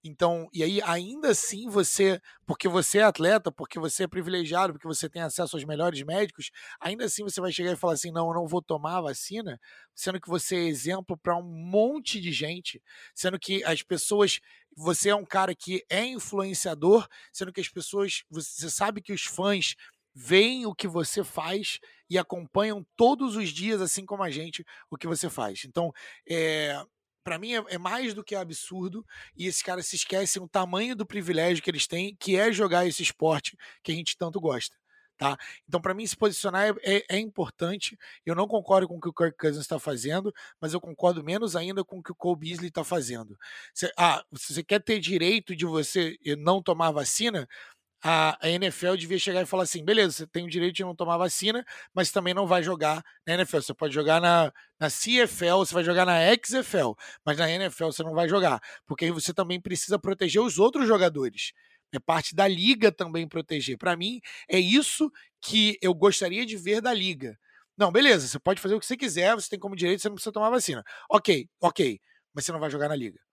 Então, e aí ainda assim você, porque você é atleta, porque você é privilegiado, porque você tem acesso aos melhores médicos, ainda assim você vai chegar e falar assim: "Não, eu não vou tomar a vacina", sendo que você é exemplo para um monte de gente, sendo que as pessoas você é um cara que é influenciador, sendo que as pessoas, você sabe que os fãs veem o que você faz e acompanham todos os dias, assim como a gente, o que você faz. Então, é, para mim é, é, mais do que absurdo e esses caras se esquecem o tamanho do privilégio que eles têm, que é jogar esse esporte que a gente tanto gosta. Tá? Então, para mim, se posicionar é, é, é, importante. Eu não concordo com o que o Kirk Cousins está fazendo, mas eu concordo menos ainda com o que o Cole Beasley está fazendo. Cê, ah, se você quer ter direito de você não tomar vacina, a, a, NFL devia chegar e falar assim: beleza, você tem o direito de não tomar vacina, mas também não vai jogar na NFL. Você pode jogar na, na CFL, você vai jogar na XFL, mas na NFL você não vai jogar, porque aí você também precisa proteger os outros jogadores. É parte da liga também proteger. Para mim, é isso que eu gostaria de ver da liga. Não, beleza, você pode fazer o que você quiser, você tem como direito, você não precisa tomar vacina. Ok, ok, mas você não vai jogar na liga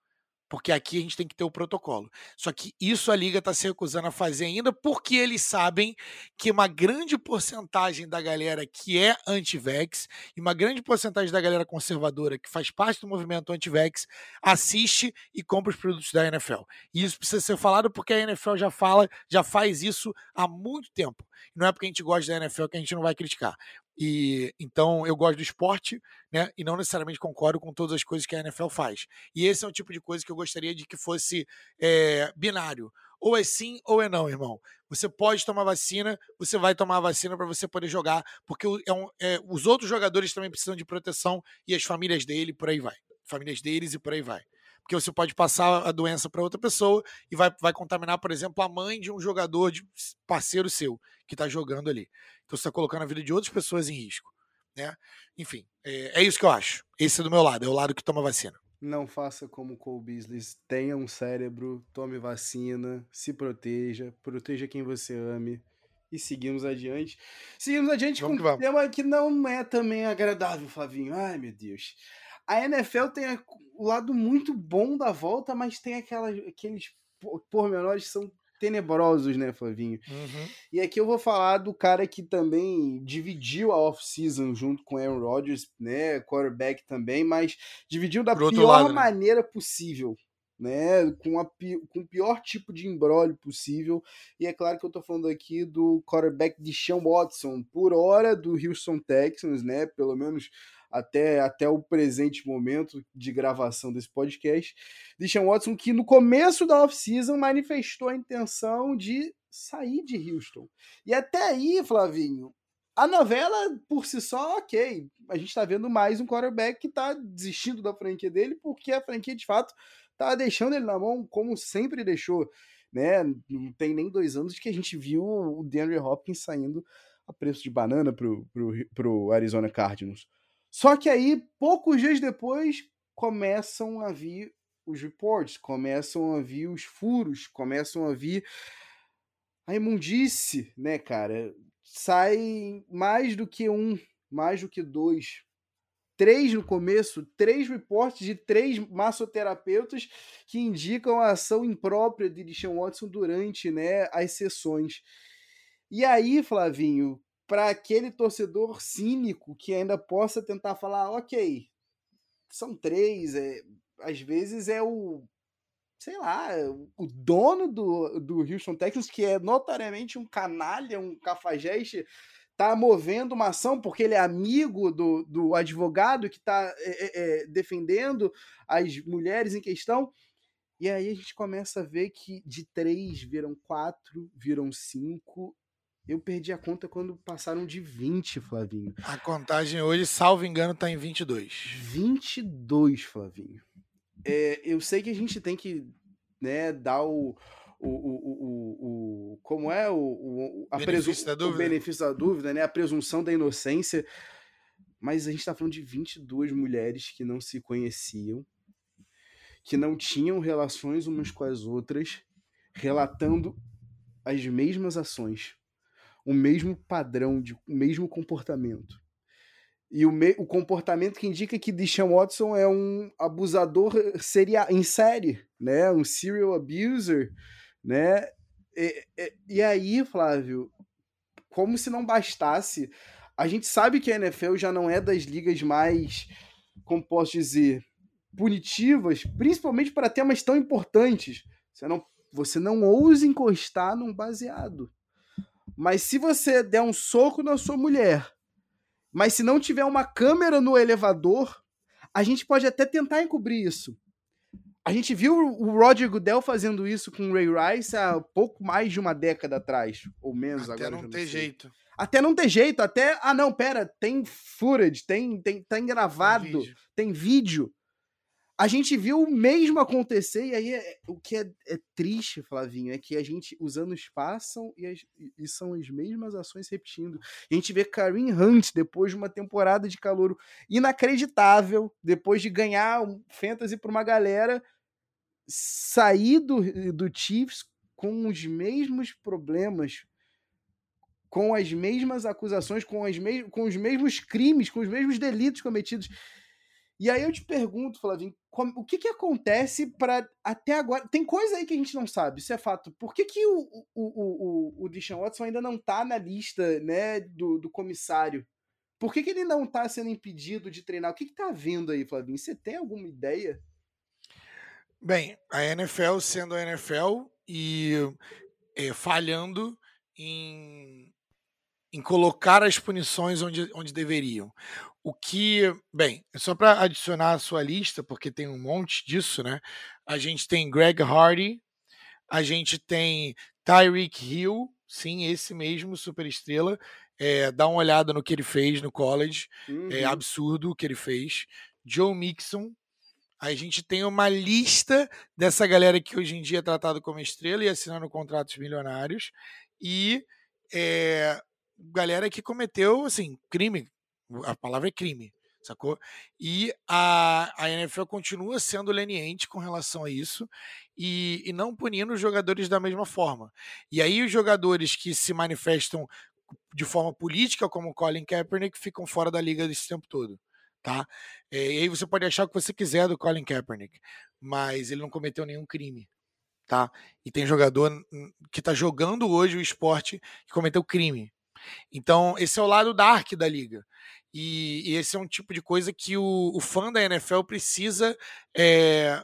porque aqui a gente tem que ter o protocolo. Só que isso a liga está se recusando a fazer ainda porque eles sabem que uma grande porcentagem da galera que é anti-vax e uma grande porcentagem da galera conservadora que faz parte do movimento anti-vax assiste e compra os produtos da NFL. E isso precisa ser falado porque a NFL já fala, já faz isso há muito tempo. Não é porque a gente gosta da NFL que a gente não vai criticar. E então eu gosto do esporte, né? E não necessariamente concordo com todas as coisas que a NFL faz. E esse é o tipo de coisa que eu gostaria de que fosse é, binário. Ou é sim ou é não, irmão. Você pode tomar vacina, você vai tomar a vacina para você poder jogar, porque é um, é, os outros jogadores também precisam de proteção e as famílias dele, por aí vai. Famílias deles e por aí vai porque você pode passar a doença para outra pessoa e vai, vai contaminar, por exemplo, a mãe de um jogador, de parceiro seu, que está jogando ali. Então você está colocando a vida de outras pessoas em risco. Né? Enfim, é, é, isso que eu acho. Esse é do meu lado, é o lado que toma vacina. Não faça como Cole Beasley, tenha um cérebro, tome vacina, se proteja, proteja quem você ame e seguimos adiante. Seguimos adiante vamos com um tema que não é também agradável, Flavinho. Ai, meu Deus. A NFL tem o lado muito bom da volta, mas tem aquelas, aqueles pormenores que são tenebrosos, né, Flavinho? Uhum. E aqui eu vou falar do cara que também dividiu a off-season junto com Aaron Rodgers, né, quarterback também, mas dividiu da pior lado, né? maneira possível, né, com, a, com o pior tipo de embrólio possível. E é claro que eu tô falando aqui do quarterback de Sean Watson, por hora do Houston Texans, né, pelo menos até, até o presente momento de gravação desse podcast. Deshaun Watson, que no começo da off-season manifestou a intenção de sair de Houston. E até aí, Flavinho, a novela por si só, ok. A gente está vendo mais um quarterback que está desistindo da franquia dele, porque a franquia de fato está deixando ele na mão, como sempre deixou. Né? Não tem nem dois anos que a gente viu o DeAndre Hopkins saindo a preço de banana pro, pro, pro Arizona Cardinals. Só que aí, poucos dias depois, começam a vir os reports, começam a vir os furos, começam a vir a imundice, né, cara? Sai mais do que um, mais do que dois. Três no começo, três reportes de três massoterapeutas que indicam a ação imprópria de Deshaun Watson durante né, as sessões. E aí, Flavinho, para aquele torcedor cínico que ainda possa tentar falar, ok, são três, é, às vezes é o, sei lá, o dono do, do Houston Texans, que é notoriamente um canalha, um cafajeste, tá movendo uma ação porque ele é amigo do, do advogado que está é, é, é, defendendo as mulheres em questão. E aí a gente começa a ver que de três viram quatro, viram cinco, eu perdi a conta quando passaram de 20, Flavinho. A contagem hoje, salvo engano, tá em 22. 22, Flavinho. É, eu sei que a gente tem que né, dar o, o, o, o, o como é o, o, a benefício da dúvida. o benefício da dúvida, né, a presunção da inocência, mas a gente está falando de 22 mulheres que não se conheciam, que não tinham relações umas com as outras, relatando as mesmas ações o mesmo padrão, de, o mesmo comportamento. E o, me, o comportamento que indica que Deshaun Watson é um abusador seria, em série, né? Um serial abuser, né? E, e, e aí, Flávio, como se não bastasse, a gente sabe que a NFL já não é das ligas mais, como posso dizer, punitivas, principalmente para temas tão importantes. Você não, você não ousa encostar num baseado. Mas se você der um soco na sua mulher, mas se não tiver uma câmera no elevador, a gente pode até tentar encobrir isso. A gente viu o Roger Goodell fazendo isso com o Ray Rice há pouco mais de uma década atrás, ou menos Até agora. não ter jeito. Até não ter jeito, até. Ah, não, pera, tem footage, tem, tem, tem gravado, Tem vídeo. tem vídeo. A gente viu o mesmo acontecer, e aí é- o que é, é triste, Flavinho, é que a gente, os anos passam e, as- e- são as mesmas ações repetindo. A gente vê Kareem Hunt, depois de uma temporada de calor inacreditável, depois de ganhar um fantasy para uma galera, sair do, do Chiefs com os mesmos problemas, com as mesmas acusações, com, as mes com os mesmos crimes, com os mesmos delitos cometidos. E aí eu te pergunto, Flavinho, como- o que que acontece para até agora? Tem coisa aí que a gente não sabe, isso é fato. Por que, que o, o, o, o, o Deshaun Watson ainda não tá na lista né, do, do comissário? Por que, que ele não tá sendo impedido de treinar? O que, que tá havendo aí, Flavinho? Você tem alguma ideia? Bem, a NFL sendo a NFL e eh, falhando em, em colocar as punições onde, onde deveriam. O que, bem, só para adicionar a sua lista, porque tem um monte disso, né? A gente tem Greg Hardy, a gente tem Tyreek Hill, sim, esse mesmo, super estrela. É, dá uma olhada no que ele fez no college. É Uhum. absurdo o que ele fez. Joe Mixon. A gente tem uma lista dessa galera que hoje em dia é tratado como estrela e assinando contratos milionários. E é, galera que cometeu, assim, crime. A palavra é crime, sacou? E a, a NFL continua sendo leniente com relação a isso e, e não punindo os jogadores da mesma forma. E aí os jogadores que se manifestam de forma política, como Colin Kaepernick, ficam fora da liga desse tempo todo. Tá? É, e aí você pode achar o que você quiser do Colin Kaepernick, mas ele não cometeu nenhum crime. Tá? E tem jogador que está jogando hoje o esporte que cometeu crime. Então, esse é o lado dark da liga. E, e esse é um tipo de coisa que o, o fã da NFL precisa é,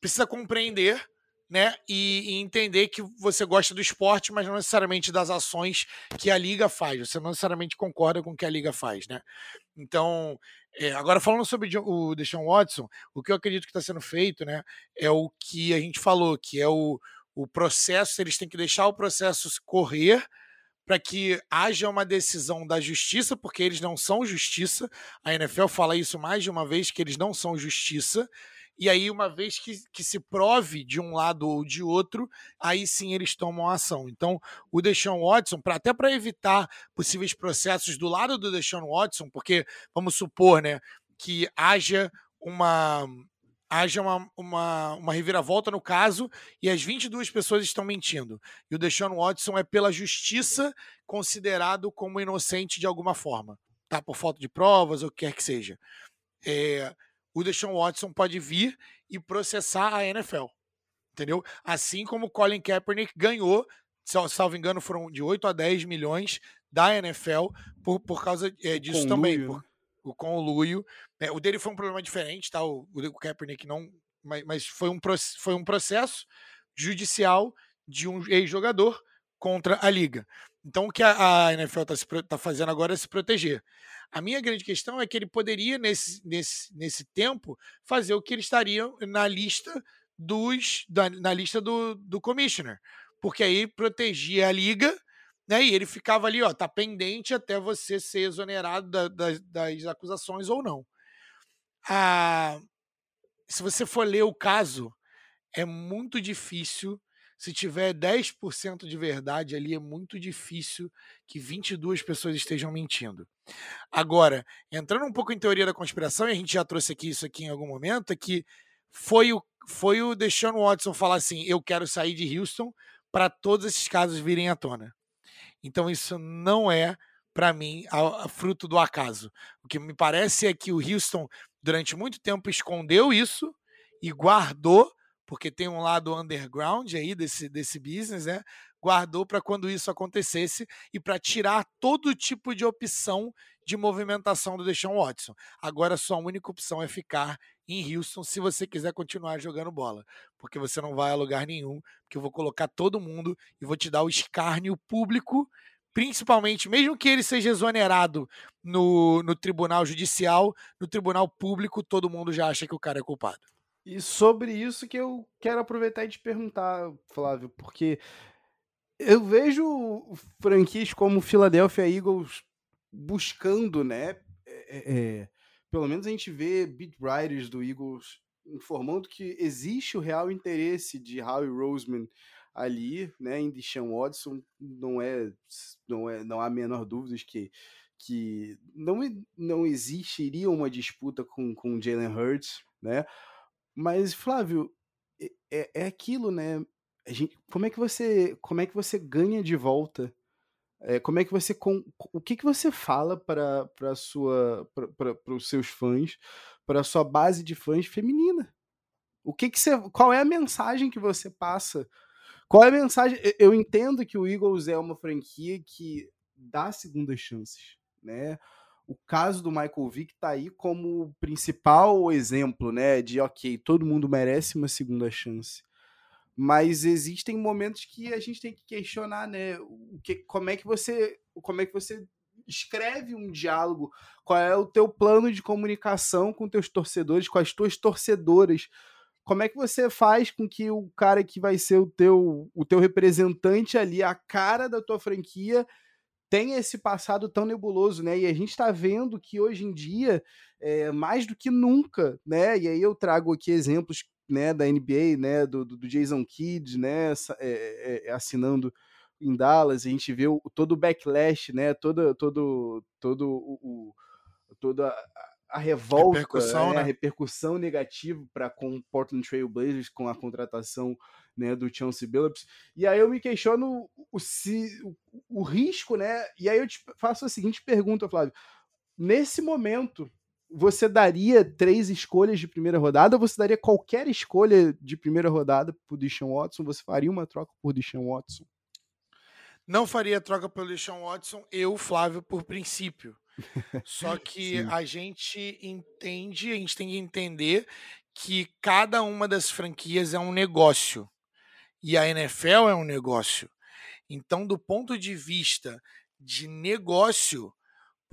precisa compreender né, e, e entender que você gosta do esporte, mas não necessariamente das ações que a liga faz. Você não necessariamente concorda com o que a liga faz, né? Então, é, agora falando sobre o Deshaun Watson, o que eu acredito que está sendo feito, né, é o que a gente falou, que é o, o processo. Eles têm que deixar o processo correr para que haja uma decisão da justiça, porque eles não são justiça. A NFL fala isso mais de uma vez, que eles não são justiça. E aí, uma vez que, que se prove de um lado ou de outro, aí sim eles tomam ação. Então, o Deshaun Watson, pra, até para evitar possíveis processos do lado do Deshaun Watson, porque vamos supor né, que haja uma haja uma, uma, uma reviravolta no caso e as 22 pessoas estão mentindo. E o Deshaun Watson é pela justiça considerado como inocente de alguma forma, tá? Por falta de provas ou o que quer que seja. É, o Deshaun Watson pode vir e processar a NFL, entendeu? Assim como o Colin Kaepernick ganhou, sal- salvo engano, foram de 8 a 10 milhões da NFL por, por causa é, disso também, conluio, por, né? O conluio. É, o dele foi um problema diferente, tá? O, o Kaepernick não, mas, mas foi, um, foi um processo judicial de um ex-jogador contra a liga. Então o que a, a NFL está fazendo agora é se proteger. A minha grande questão é que ele poderia, nesse, nesse, nesse tempo, fazer o que ele estaria na lista dos. Da, na lista do, do commissioner. Porque aí protegia a liga, né? E ele ficava ali, ó, tá pendente até você ser exonerado da- das- das acusações ou não. Ah, se você for ler o caso, é muito difícil. Se tiver 10% de verdade ali, é muito difícil que 22 pessoas estejam mentindo. Agora, entrando um pouco em teoria da conspiração, e a gente já trouxe aqui isso aqui em algum momento, é que foi o, foi o Deshaun Watson falar assim: eu quero sair de Houston para todos esses casos virem à tona. Então isso não é, para mim, a- a fruto do acaso. O que me parece é que o Houston, durante muito tempo, escondeu isso e guardou, porque tem um lado underground aí desse, desse business, né? Guardou para quando isso acontecesse e para tirar todo tipo de opção de movimentação do Deshaun Watson. Agora sua única opção é ficar em Houston se você quiser continuar jogando bola, porque você não vai a lugar nenhum, porque eu vou colocar todo mundo e vou te dar o escárnio público, principalmente, mesmo que ele seja exonerado no, no tribunal judicial, no tribunal público, todo mundo já acha que o cara é culpado. E sobre isso que eu quero aproveitar e te perguntar, Flávio, porque eu vejo franquias como Philadelphia Eagles buscando, né? É, é, pelo menos a gente vê beat writers do Eagles informando que existe o real interesse de Howie Roseman ali, né, em Deshaun Watson, não é, não é, não há menor dúvidas que que não, não existiria uma disputa com com Jalen Hurts, né? Mas Flávio, é, é aquilo, né? Gente, como é que você como é que você ganha de volta é, como é que você com, o que que você fala para para sua para os seus fãs para a sua base de fãs feminina? O que que você qual é a mensagem que você passa? Qual é a mensagem eu entendo que o Eagles é uma franquia que dá segundas chances né? O caso do Michael Vick está aí como principal exemplo né de ok todo mundo merece uma segunda chance mas existem momentos que a gente tem que questionar, né? O que, como é que você, como é que você escreve um diálogo? Qual é o teu plano de comunicação com teus torcedores, com as tuas torcedoras? Como é que você faz com que o cara que vai ser o teu, o teu representante ali, a cara da tua franquia, tenha esse passado tão nebuloso, né? E a gente está vendo que hoje em dia, é, mais do que nunca, né? E aí eu trago aqui exemplos né, da NBA, né, do, do Jason Kidd, né, é, é, assinando em Dallas, a gente vê o, todo o backlash, né, todo, todo, todo o, o toda a, a revolta, repercussão, né, né? a repercussão negativa para com o Portland Trail Blazers com a contratação né, do Chauncey Billups. E aí eu me questiono o, se, o, o risco, né? E aí eu te faço a seguinte pergunta, Flávio. Nesse momento, você daria três escolhas de primeira rodada ou você daria qualquer escolha de primeira rodada por Deshaun Watson? Você faria uma troca por Deshaun Watson? Não faria troca pelo Deshaun Watson, eu, Flávio, por princípio. Só que a gente entende, a gente tem que entender que cada uma das franquias é um negócio. E a NFL é um negócio. Então, do ponto de vista de negócio,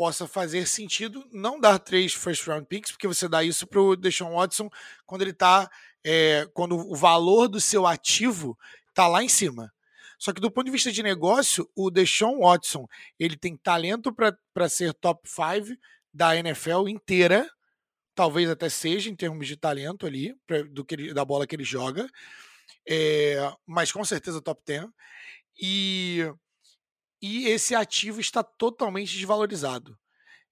possa fazer sentido não dar três first round picks, porque você dá isso para o Deshaun Watson quando ele está. É, quando o valor do seu ativo está lá em cima. Só que do ponto de vista de negócio, o Deshaun Watson ele tem talento para ser top 5 da NFL inteira, talvez até seja em termos de talento ali, pra, do que ele, da bola que ele joga, é, mas com certeza top 10. E e esse ativo está totalmente desvalorizado.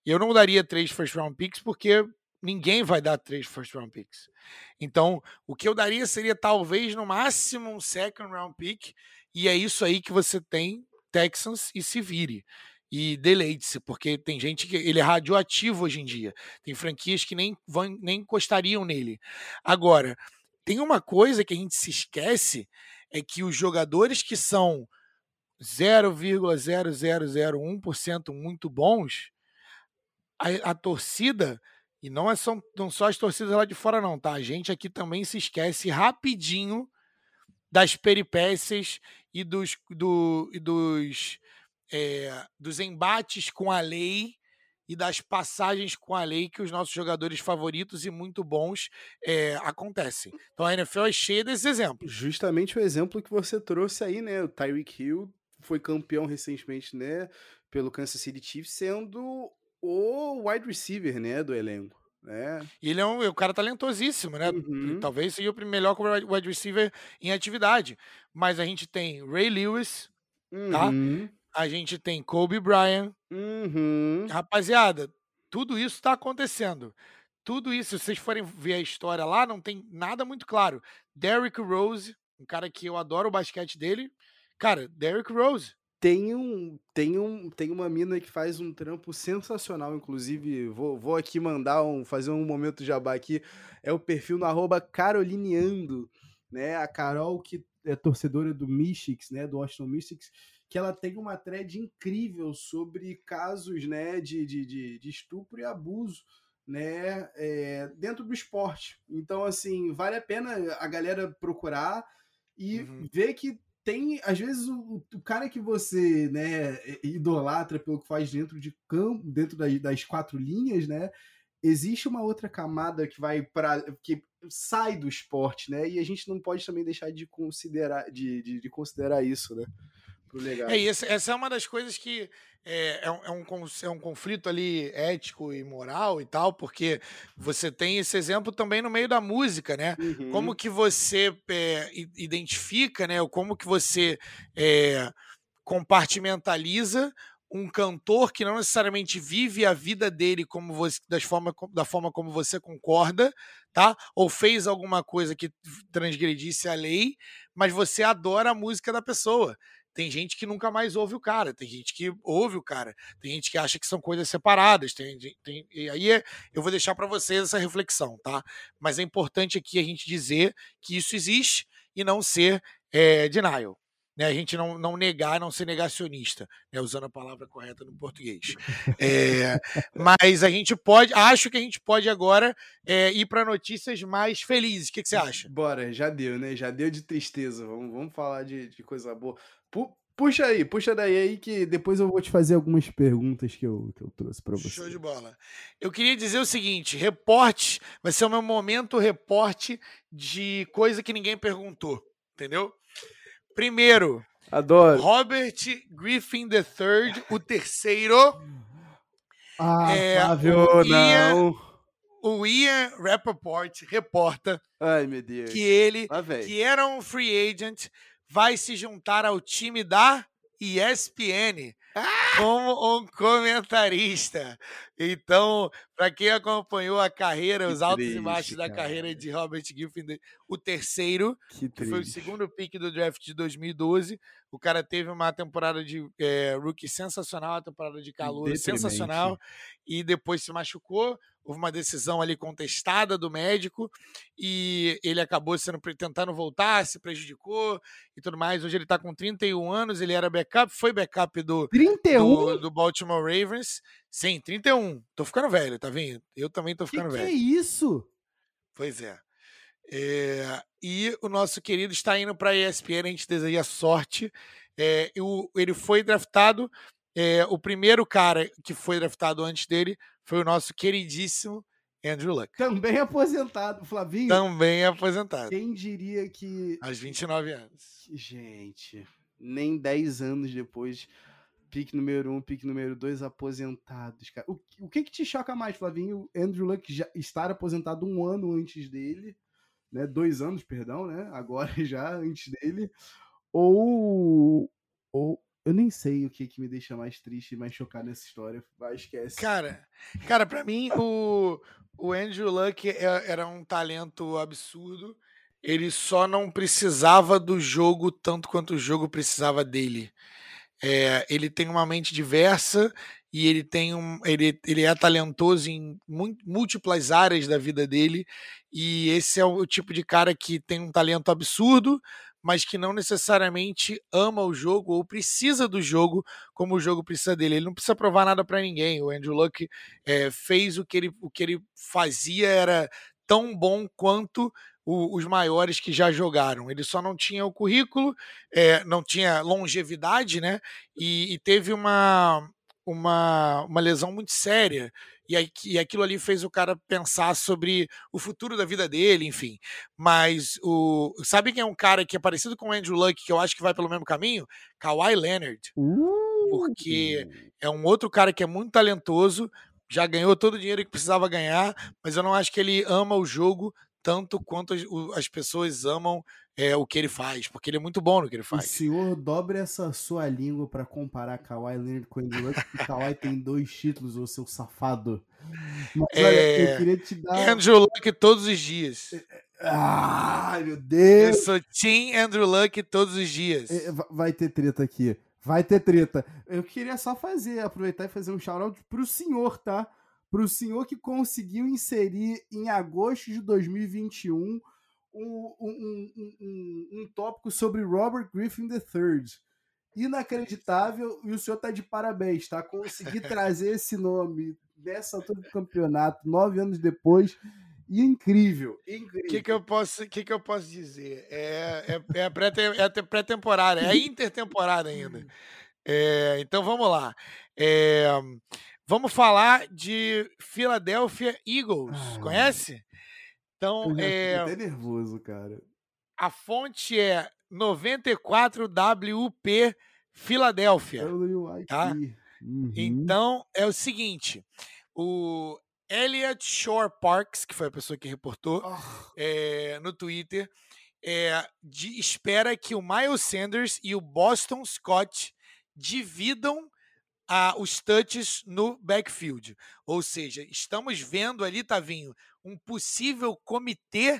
Eu não daria três first round picks porque ninguém vai dar três first round picks. Então, o que eu daria seria talvez no máximo um second round pick, e é isso aí que você tem Texans e se vire. E deleite-se, porque tem gente que ele é radioativo hoje em dia. Tem franquias que nem, vão, nem encostariam nele. Agora, tem uma coisa que a gente se esquece: é que os jogadores que são 0,0001% muito bons, a, a, torcida, e não, é só, não só as torcidas lá de fora, não, tá? A gente aqui também se esquece rapidinho das peripécias e dos, do, e dos, é, dos embates com a lei e das passagens com a lei que os nossos jogadores favoritos e muito bons é, acontecem. Então a NFL é cheia desses exemplos. Justamente o exemplo que você trouxe aí, né? O Tyreek Hill foi campeão recentemente, né, pelo Kansas City Chiefs, sendo o wide receiver, né, do elenco. Né? E ele é um, o cara talentosíssimo, né? Uhum. Talvez seja o melhor wide receiver em atividade. Mas a gente tem Ray Lewis, tá? uhum. tá? A gente tem Kobe Bryant. Uhum. Rapaziada, tudo isso está acontecendo. Tudo isso, se vocês forem ver a história lá, não tem nada muito claro. Derrick Rose, um cara que eu adoro o basquete dele, Cara, Derrick Rose. Tem, um, tem, um, tem uma mina que faz um trampo sensacional, inclusive, vou, vou aqui mandar um, fazer um momento jabá aqui, é o perfil no arroba Carolineando, né, a Carol que é torcedora do Mystics, né, do Washington Mystics, que ela tem uma thread incrível sobre casos, né, de, de, de, de estupro e abuso, né, é, dentro do esporte. Então, assim, vale a pena a galera procurar e uhum. ver que tem, às vezes, o, o, cara que você né, idolatra pelo que faz dentro de campo, dentro das, das quatro linhas, né? existe uma outra camada que vai para que sai do esporte, né? E a gente não pode também deixar de considerar de, de, de considerar isso, né? Pro. É, essa, essa é uma das coisas que é, é, um, é, um, é um conflito ali ético e moral e tal, porque você tem esse exemplo também no meio da música, né? Uhum. Como que você é, identifica, né? Ou como que você é, compartimentaliza um cantor que não necessariamente vive a vida dele como você, das forma, da forma como você concorda, tá? Ou fez alguma coisa que transgredisse a lei, mas você adora a música da pessoa. Tem gente que nunca mais ouve o cara, tem gente que ouve o cara, tem gente que acha que são coisas separadas. Tem, tem e aí é, eu vou deixar para vocês essa reflexão, tá? Mas é importante aqui a gente dizer que isso existe e não ser é, denial né, a gente não, não negar, não ser negacionista, né, usando a palavra correta no português. É, mas a gente pode, acho que a gente pode agora é, ir para notícias mais felizes. O que, que, você acha? Bora, já deu, né? Já deu de tristeza. Vamos, vamos falar de, de coisa boa. Pu puxa aí, puxa daí aí que depois eu vou te fazer algumas perguntas que eu, que eu trouxe para você. Show de bola. Eu queria dizer o seguinte: reporte vai ser o meu momento reporte de coisa que ninguém perguntou, entendeu? Primeiro, Adoro. Robert Griffin III, o terceiro. Ah, é, Flávio, o Ian, não. O Ian Rappaport reporta Ai, meu Deus. que ele, que era um free agent, vai se juntar ao time da ESPN como um comentarista. Então, para quem acompanhou a carreira, que os altos triste, e baixos da carreira de Robert Griffin, o terceiro, que, que foi o segundo pick do draft de 2012. O cara teve uma temporada de é, rookie sensacional, uma temporada de calor sensacional, e depois se machucou houve uma decisão ali contestada do médico e ele acabou sendo tentando voltar, se prejudicou e tudo mais. Hoje ele está com 31 anos, ele era backup, foi backup do, 31? do, do Baltimore Ravens. Sim, 31. Tô ficando velho, tá vendo? Eu também tô ficando que velho. Que é isso? Pois é. é. E o nosso querido está indo para a ESPN, a gente deseja sorte. É, o, ele foi draftado, é, o primeiro cara que foi draftado antes dele foi o nosso queridíssimo Andrew Luck. Também aposentado, Flavinho. Também aposentado. Quem diria que. Aos 29 anos. Gente, nem 10 anos depois, pique número 1, um, pique número 2, aposentados, cara. O, o que que te choca mais, Flavinho? Andrew Luck já estar aposentado um ano antes dele, né? Dois anos, perdão, né? Agora já antes dele. Ou. Ou eu nem sei o que, que me deixa mais triste e mais chocado nessa história. Vai, esquece. Cara, cara, para mim o, o Andrew Luck é, era um talento absurdo. Ele só não precisava do jogo tanto quanto o jogo precisava dele. É, ele tem uma mente diversa e ele tem um, ele, ele é talentoso em múltiplas áreas da vida dele. E esse é o tipo de cara que tem um talento absurdo, mas que não necessariamente ama o jogo ou precisa do jogo como o jogo precisa dele. Ele não precisa provar nada para ninguém. O Andrew Luck é, fez o que, ele, o que ele fazia era tão bom quanto o, os maiores que já jogaram. Ele só não tinha o currículo, é, não tinha longevidade, né? E, e teve uma, uma, uma lesão muito séria e, aí, e aquilo ali fez o cara pensar sobre o futuro da vida dele, enfim. Mas o sabe quem é um cara que é parecido com o Andrew Luck, que eu acho que vai pelo mesmo caminho? Kawhi Leonard. Uh! Porque é um outro cara que é muito talentoso, já ganhou todo o dinheiro que precisava ganhar, mas eu não acho que ele ama o jogo tanto quanto as, as pessoas amam é, o que ele faz, porque ele é muito bom no que ele faz. O senhor dobre essa sua língua para comparar Kawhi Leonard com Andrew Luck, porque Kawhi tem dois títulos, ô seu safado. Mas é... olha, eu queria te dar... Andrew Luck todos os dias. Ai, meu Deus! Eu sou Team Andrew Luck todos os dias. É, vai ter treta aqui. Vai ter treta. Eu queria só fazer, aproveitar e fazer um shout-out pro senhor, tá? Pro senhor que conseguiu inserir em agosto de 2021 um, um, um, um, tópico sobre Robert Griffin III. Inacreditável, e o senhor tá de parabéns, tá? Conseguir trazer esse nome dessa altura do campeonato, nove anos depois, e incrível, incrível. O que, que, eu posso, que, que eu posso dizer? É, é, é a pré-temporada, é a intertemporada ainda. É, então vamos lá. É, vamos falar de Philadelphia Eagles. Ah. Conhece? Então, Eu é, até nervoso, cara. a fonte é 94WP Filadélfia. Tá. Uhum. Então, é o seguinte: o Elliot Shore Parks, que foi a pessoa que reportou Ah, é, no Twitter, é, de- espera que o Miles Sanders e o Boston Scott dividam ah, os touches no backfield. Ou seja, estamos vendo ali, Tavinho, um possível comitê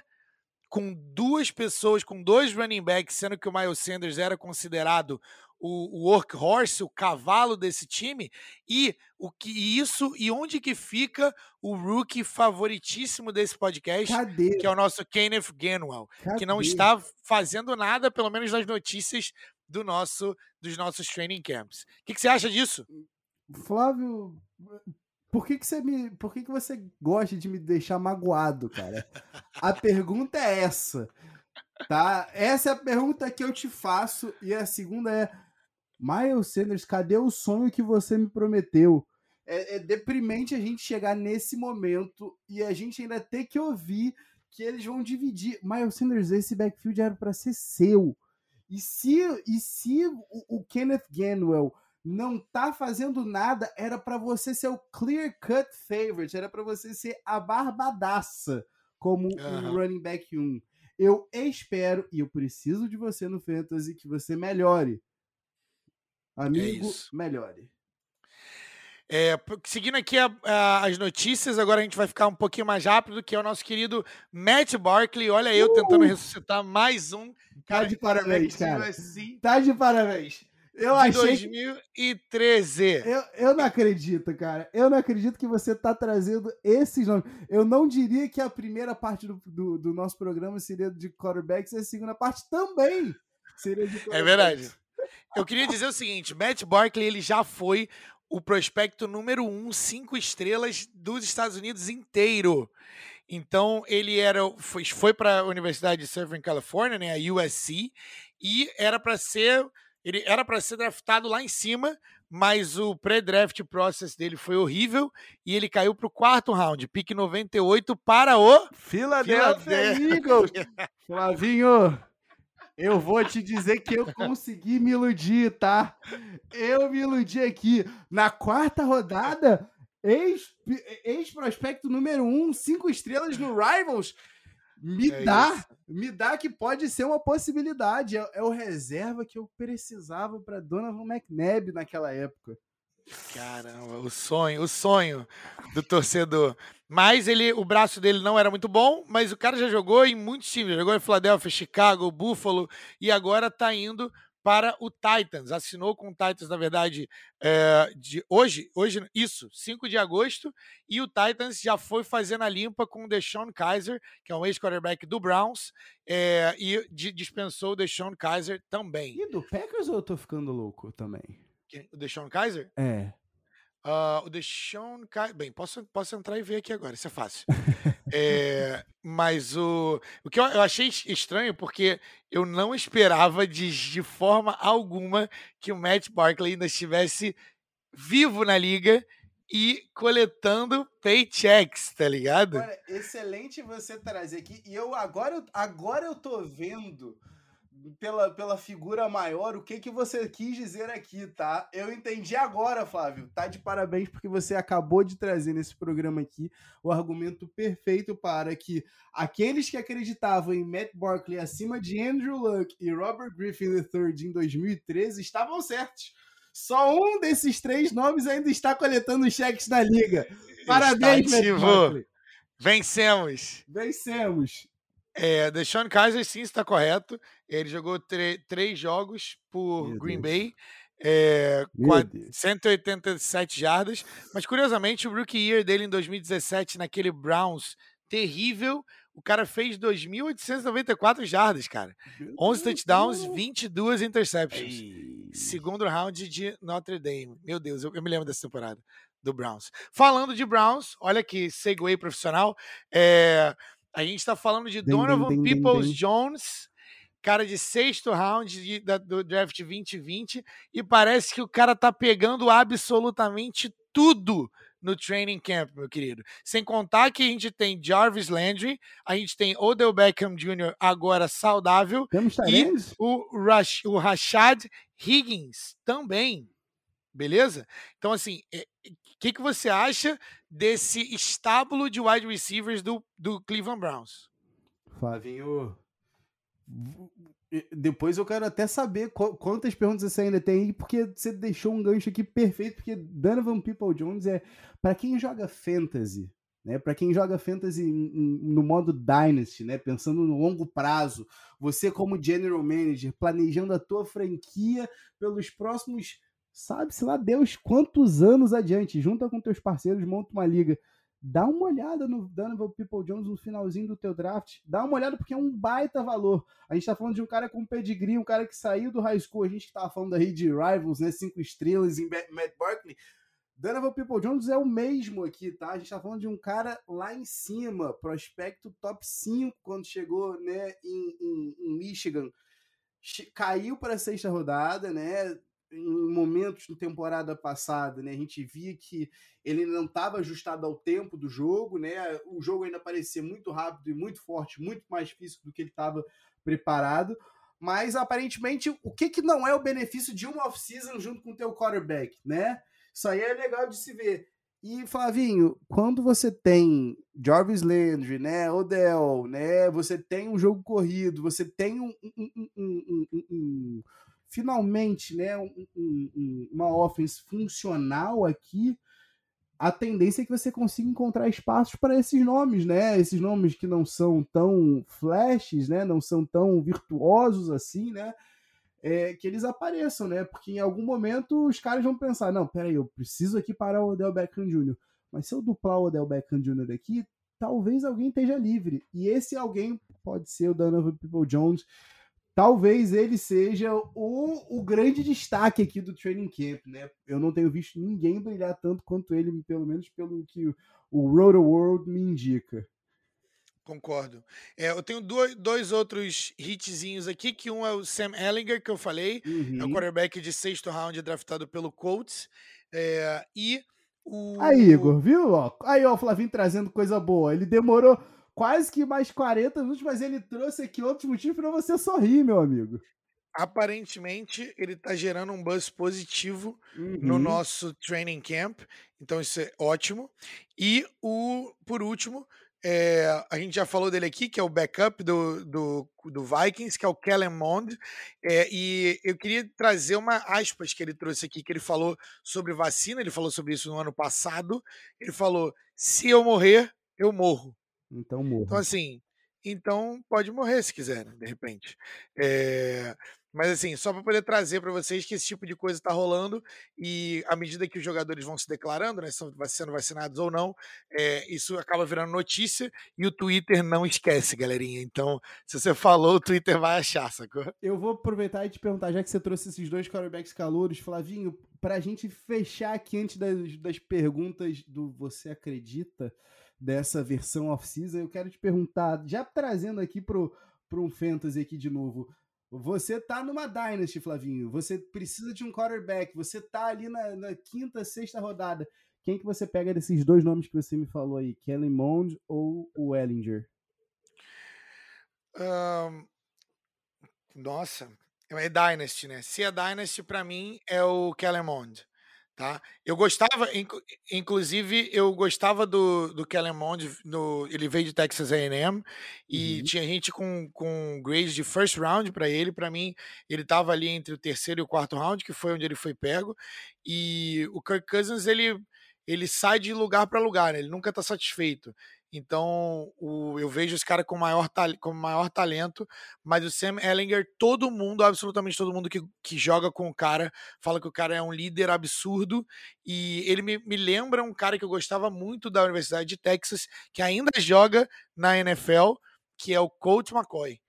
com duas pessoas, com dois running backs, sendo que o Miles Sanders era considerado o, o workhorse, o cavalo desse time, e o que isso e onde que fica o rookie favoritíssimo desse podcast, cadê? que é o nosso Kenneth Gainwell, que não Cadê? está fazendo nada, pelo menos nas notícias do nosso dos nossos training camps. O que, que você acha disso? Flávio, por que, que você me. Por que, que você gosta de me deixar magoado, cara? A pergunta é essa. Tá? Essa é a pergunta que eu te faço. E a segunda é: Miles Sanders, cadê o sonho que você me prometeu? É, é deprimente a gente chegar nesse momento e a gente ainda ter que ouvir que eles vão dividir. Miles Sanders, esse backfield era para ser seu. E se, e se o, o Kenneth Gainwell não tá fazendo nada, era para você ser o clear cut favorite, era para você ser a barbadaça como Aham. um running back 1. Eu espero e eu preciso de você no fantasy que você melhore. Amigo, isso. melhore. É, seguindo aqui a- a- as notícias, agora a gente vai ficar um pouquinho mais rápido, que é o nosso querido Matt Barkley. Olha eu tentando Uh! ressuscitar mais um Tá de parabéns, cara. assim, Tá de parabéns. Eu de achei que 2013. Eu, eu não acredito, cara. Eu não acredito que você tá trazendo esses nomes. Eu não diria que a primeira parte do, do, do nosso programa seria de quarterbacks e a segunda parte também seria de É quarterbacks. verdade. Eu queria dizer o seguinte: Matt Barkley ele já foi o prospecto número um, cinco estrelas dos Estados Unidos inteiro. Então ele era foi, foi para a Universidade de Southern California, né, a USC, e era para ser ele era para ser draftado lá em cima, mas o pré-draft process dele foi horrível e ele caiu para o quarto round, pique 98 para o Philadelphia Philadelphia. Eagles. Flavinho, eu vou te dizer que eu consegui me iludir, tá? Eu me iludi aqui. Na quarta rodada, ex- ex-prospecto número um, cinco estrelas no Rivals. Me É dá, isso. me dá que pode ser uma possibilidade. É, é o reserva que eu precisava para Donovan McNabb naquela época. Caramba, o sonho, o sonho do torcedor. Mas ele, o braço dele não era muito bom, mas o cara já jogou em muitos times, jogou em Philadelphia, Chicago, Buffalo e agora tá indo para o Titans. Assinou com o Titans, na verdade, é, de hoje, hoje isso, 5 de agosto, e o Titans já foi fazendo a limpa com o Deshaun Kaiser, que é um ex-quarterback do Browns, é, e di- dispensou o Deshaun Kaiser também. E do Packers ou eu tô ficando louco também? Quem? O Deshaun Kaiser? É. Ah, o Deshaun Kaiser. Bem, posso, posso entrar e ver aqui agora, isso é fácil. É, mas o, o que eu, eu achei es- estranho, porque eu não esperava de, de forma alguma que o Matt Barkley ainda estivesse vivo na liga e coletando paychecks, tá ligado? Olha, excelente você trazer aqui. E eu agora, eu- agora eu tô vendo pela, pela figura maior o que que você quis dizer aqui, tá? Eu entendi agora, Flávio. Tá de parabéns porque você acabou de trazer nesse programa aqui o argumento perfeito para que aqueles que acreditavam em Matt Barkley acima de Andrew Luck e Robert Griffin III em 2013 estavam certos. Só um desses três nomes ainda está coletando cheques na liga. Parabéns, Matt. Barkley. Vencemos! Vencemos. É, Deshaun Kaiser sim está correto. Ele jogou três jogos por Meu Green Deus. Bay, é, Deus. 187 jardas. Mas curiosamente, o rookie year dele em 2017, naquele Browns terrível, o cara fez 2.894 jardas, cara. 11 touchdowns, 22 interceptions. Segundo round de Notre Dame. Meu Deus, eu, eu me lembro dessa temporada do Browns. Falando de Browns, olha que segue profissional. é, a gente está falando de Donovan dem, dem, Peoples dem. Jones cara de sexto round de, da, do draft 2020, e parece que o cara tá pegando absolutamente tudo no training camp, meu querido. Sem contar que a gente tem Jarvis Landry, a gente tem Odell Beckham Jr. agora saudável e o, Rash, o Rashad Higgins também. Beleza? Então, assim, o é, que, que você acha desse estábulo de wide receivers do, do Cleveland Browns? Flavinho, depois eu quero até saber quantas perguntas você ainda tem aí, porque você deixou um gancho aqui perfeito, porque Donovan People Jones é para quem joga fantasy, né? Para quem joga fantasy no modo dynasty, né? Pensando no longo prazo, você como general manager planejando a tua franquia pelos próximos, sabe-se lá Deus quantos anos adiante, junta com teus parceiros, monta uma liga dá uma olhada no Donovan People Jones no finalzinho do teu draft. Dá uma olhada porque é um baita valor. A gente tá falando de um cara com pedigree, um cara que saiu do high school. A gente tava falando aí de Rivals, né? Cinco estrelas em Matt Barkley. Donovan People Jones é o mesmo aqui, tá? A gente tá falando de um cara lá em cima, prospecto top 5 quando chegou, né, em, em, em Michigan. Caiu para a sexta rodada, né? Em momentos da temporada passada, né, a gente via que ele não estava ajustado ao tempo do jogo, né? O jogo ainda parecia muito rápido e muito forte, muito mais físico do que ele estava preparado. Mas aparentemente, o que, que não é o benefício de uma off-season junto com o teu quarterback, né? Isso aí é legal de se ver. E Flavinho, quando você tem Jarvis Landry, né, Odell, né, você tem um jogo corrido, você tem um, um, um, um finalmente né, um, um, uma offense funcional aqui, a tendência é que você consiga encontrar espaços para esses nomes, né? Esses nomes que não são tão flashes, né? Não são tão virtuosos assim, né? É, que eles apareçam, né? Porque em algum momento os caras vão pensar, não, peraí, eu preciso aqui parar o Odell Beckham Jr. Mas se eu duplar o Odell Beckham Jr. aqui, talvez alguém esteja livre. E esse alguém pode ser o Donovan People Jones, talvez ele seja o, o grande destaque aqui do training camp, né? Eu não tenho visto ninguém brilhar tanto quanto ele, pelo menos pelo que o Roto World me indica. Concordo. É, eu tenho dois, dois outros hitzinhos aqui, que um é o Sam Ellinger, que eu falei, uhum. é o quarterback de sexto round draftado pelo Colts, é, e o... Aí, Igor, viu? Aí, ó, o Flavinho trazendo coisa boa. Ele demorou quase que mais 40 minutos, mas ele trouxe aqui outros motivos para você sorrir, meu amigo. Aparentemente, ele está gerando um buzz positivo uhum. no nosso training camp, então isso é ótimo. E o, por último, é, a gente já falou dele aqui, que é o backup do, do, do Vikings, que é o Kellen Mond. É, e eu queria trazer uma aspas que ele trouxe aqui, que ele falou sobre vacina, ele falou sobre isso no ano passado. Ele falou: se eu morrer, eu morro. Então morra. Então, assim, então pode morrer se quiser, né, de repente. É, mas assim, só para poder trazer para vocês que esse tipo de coisa está rolando e à medida que os jogadores vão se declarando, né, são sendo vacinados ou não, é, isso acaba virando notícia e o Twitter não esquece, galerinha. Então, se você falou, o Twitter vai achar, sacou? Eu vou aproveitar e te perguntar, já que você trouxe esses dois quarterbacks calouros, Flavinho, para a gente fechar aqui antes das, das perguntas do Você Acredita, dessa versão off-season. Eu quero te perguntar, já trazendo aqui pro, pro um fantasy aqui de novo. Você tá numa Dynasty, Flavinho. Você precisa de um quarterback. Você tá ali na, na quinta, sexta rodada. Quem que você pega desses dois nomes que você me falou aí? Kellen Mond ou o Ellinger? Um, nossa, é Dynasty, né? Se é Dynasty, para mim, é o Kellen Mond. Tá? Eu gostava, inclusive, eu gostava do, do Kellen Mond, no, ele veio de Texas A&M e uhum. tinha gente com, com grades de first round para ele. Para mim, ele estava ali entre o terceiro e o quarto round, que foi onde ele foi pego. E o Kirk Cousins, ele, ele sai de lugar para lugar, né? ele nunca está satisfeito. Então, o, eu vejo esse cara com maior, com maior talento, mas o Sam Ellinger, todo mundo, absolutamente todo mundo que, que joga com o cara, fala que o cara é um líder absurdo. E ele me, me lembra um cara que eu gostava muito da Universidade de Texas, que ainda joga na NFL, que é o Colt McCoy.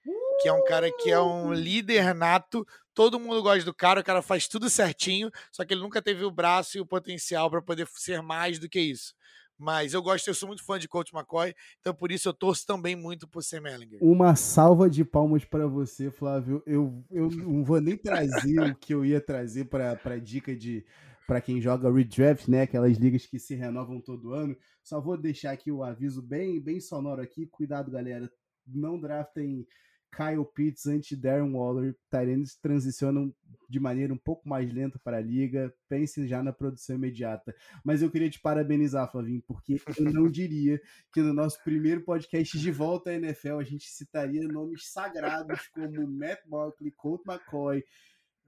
Que é um cara que é um líder nato, todo mundo gosta do cara, o cara faz tudo certinho, só que ele nunca teve o braço e o potencial para poder ser mais do que isso Mas eu gosto, eu sou muito fã de Coach McCoy, então por isso eu torço também muito por Sam Ellinger. Uma salva de palmas para você, Flávio. Eu, eu não vou nem trazer o que eu ia trazer para dica de para quem joga redraft, né? Aquelas ligas que se renovam todo ano. Só vou deixar aqui o aviso bem, bem sonoro aqui. Cuidado, galera. Não draftem Kyle Pitts anti Darren Waller. Tyrants transicionam de maneira um pouco mais lenta para a liga. Pensem já na produção imediata. Mas eu queria te parabenizar, Flavinho, porque eu não diria que no nosso primeiro podcast de volta à NFL a gente citaria nomes sagrados como Matt Barkley, Colt McCoy,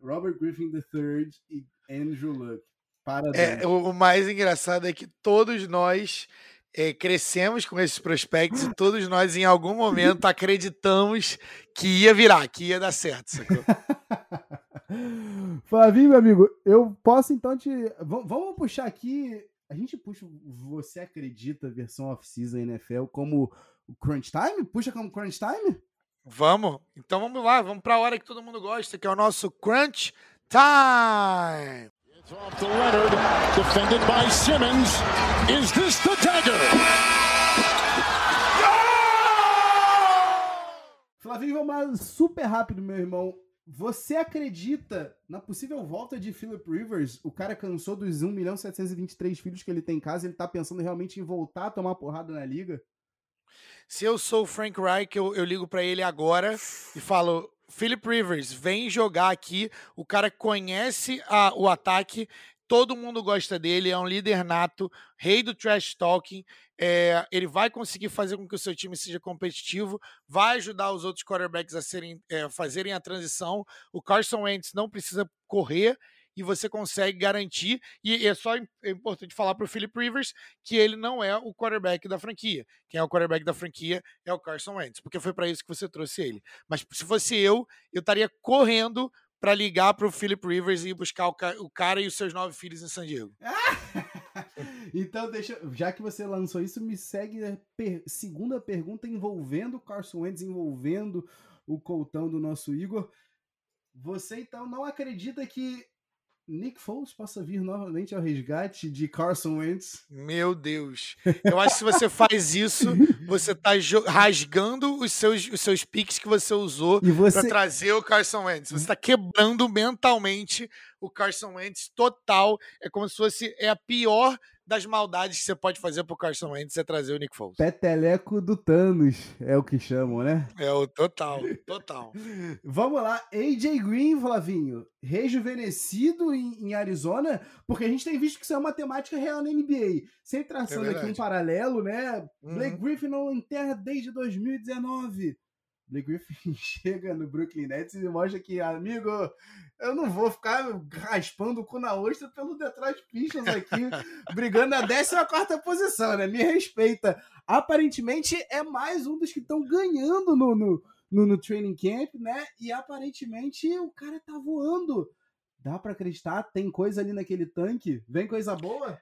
Robert Griffin III e Andrew Luck. É, o mais engraçado é que todos nós é, crescemos com esses prospectos e todos nós, em algum momento, acreditamos que ia virar, que ia dar certo. Sacou? Flavinho, meu amigo, eu posso então te. V vamos puxar aqui. A gente puxa Você Acredita versão off-season NFL como o Crunch Time? Puxa como Crunch Time? Vamos. Então vamos lá, vamos para a hora que todo mundo gosta, que é o nosso Crunch Time. It's off to Leonard, defended by Simmons. Is this the dagger? Flavinho, vamos super rápido, meu irmão. Você acredita na possível volta de Philip Rivers? O cara cansou dos 1 milhão 723 filhos que ele tem em casa, ele tá pensando realmente em voltar a tomar porrada na liga? Se eu sou o Frank Reich, eu, eu ligo para ele agora e falo: Philip Rivers, vem jogar aqui. O cara conhece a, o ataque, todo mundo gosta dele, é um líder nato, rei do trash talking. É, ele vai conseguir fazer com que o seu time seja competitivo, vai ajudar os outros quarterbacks a serem, é, fazerem a transição. O Carson Wentz não precisa correr, e você consegue garantir. E é só é importante falar para o Philip Rivers que ele não é o quarterback da franquia. Quem é o quarterback da franquia é o Carson Wentz, porque foi para isso que você trouxe ele. Mas se fosse eu, eu estaria correndo para ligar para o Philip Rivers e buscar o, ca o, cara e os seus nove filhos em San Diego. então, deixa, já que você lançou isso, me segue a per segunda pergunta envolvendo o Carson Wentz, envolvendo o coltão do nosso Igor. Você então não acredita que Nick Foles possa vir novamente ao resgate de Carson Wentz. Meu Deus. Eu acho que se você faz isso, você está rasgando os seus, os seus picks que você usou você... para trazer o Carson Wentz. Você está quebrando mentalmente o Carson Wentz total. É como se fosse é a pior das maldades que você pode fazer pro Carson Wentz é trazer o Nick Foles. Peteleco do Thanos, é o que chamam, né? É o total, total. Vamos lá, AJ Green, Flavinho, rejuvenescido em, em, Arizona, porque a gente tem visto que isso é uma temática real na NBA. Sempre traçando é aqui um paralelo, né? Uhum. Blake Griffin não enterra desde 2019. Blake Griffin chega no Brooklyn Nets e mostra que, amigo, eu não vou ficar raspando o cu na ostra pelo Detroit Pistons aqui, brigando na 14 posição, né? Me respeita. Aparentemente é mais um dos que estão ganhando no, no, no, no, training camp, né? E aparentemente o cara tá voando. Dá para acreditar? Tem coisa ali naquele tanque? Vem coisa boa?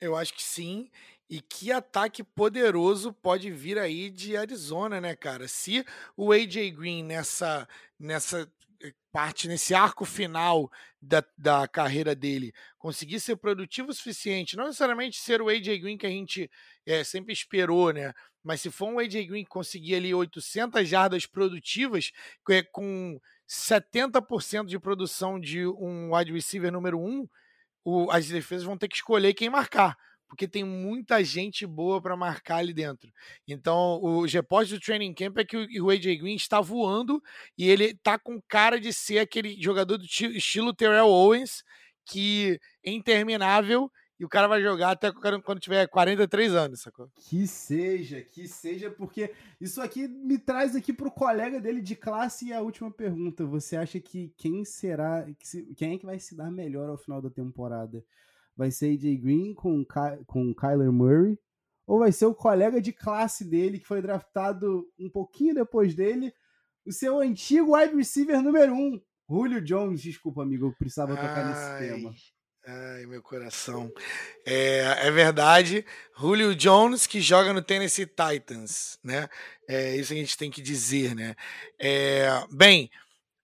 Eu acho que sim. E que ataque poderoso pode vir aí de Arizona, né, cara? Se o AJ Green nessa, nessa eh, parte, nesse arco final da, da carreira dele, conseguir ser produtivo o suficiente, não necessariamente ser o AJ Green que a gente é, sempre esperou, né? Mas se for um AJ Green conseguir ali 800 jardas produtivas, é, com 70% de produção de um wide receiver número 1, o, as defesas vão ter que escolher quem marcar porque tem muita gente boa para marcar ali dentro. Então, os repórteres do training camp é que o AJ Green está voando e ele tá com cara de ser aquele jogador do estilo Terrell Owens, que é interminável e o cara vai jogar até quando tiver 43 anos, sacou? Que seja, que seja, porque isso aqui me traz aqui pro colega dele de classe e a última pergunta. Você acha que quem será, quem é que vai se dar melhor ao final da temporada? Vai ser AJ Green com, com Kyler Murray, ou vai ser o colega de classe dele, que foi draftado um pouquinho depois dele, o seu antigo wide receiver número um, Julio Jones. Desculpa, amigo, eu precisava tocar ai, nesse tema. Ai, meu coração. É, é verdade, Julio Jones que joga no Tennessee Titans, né? É isso que a gente tem que dizer, né? É, bem,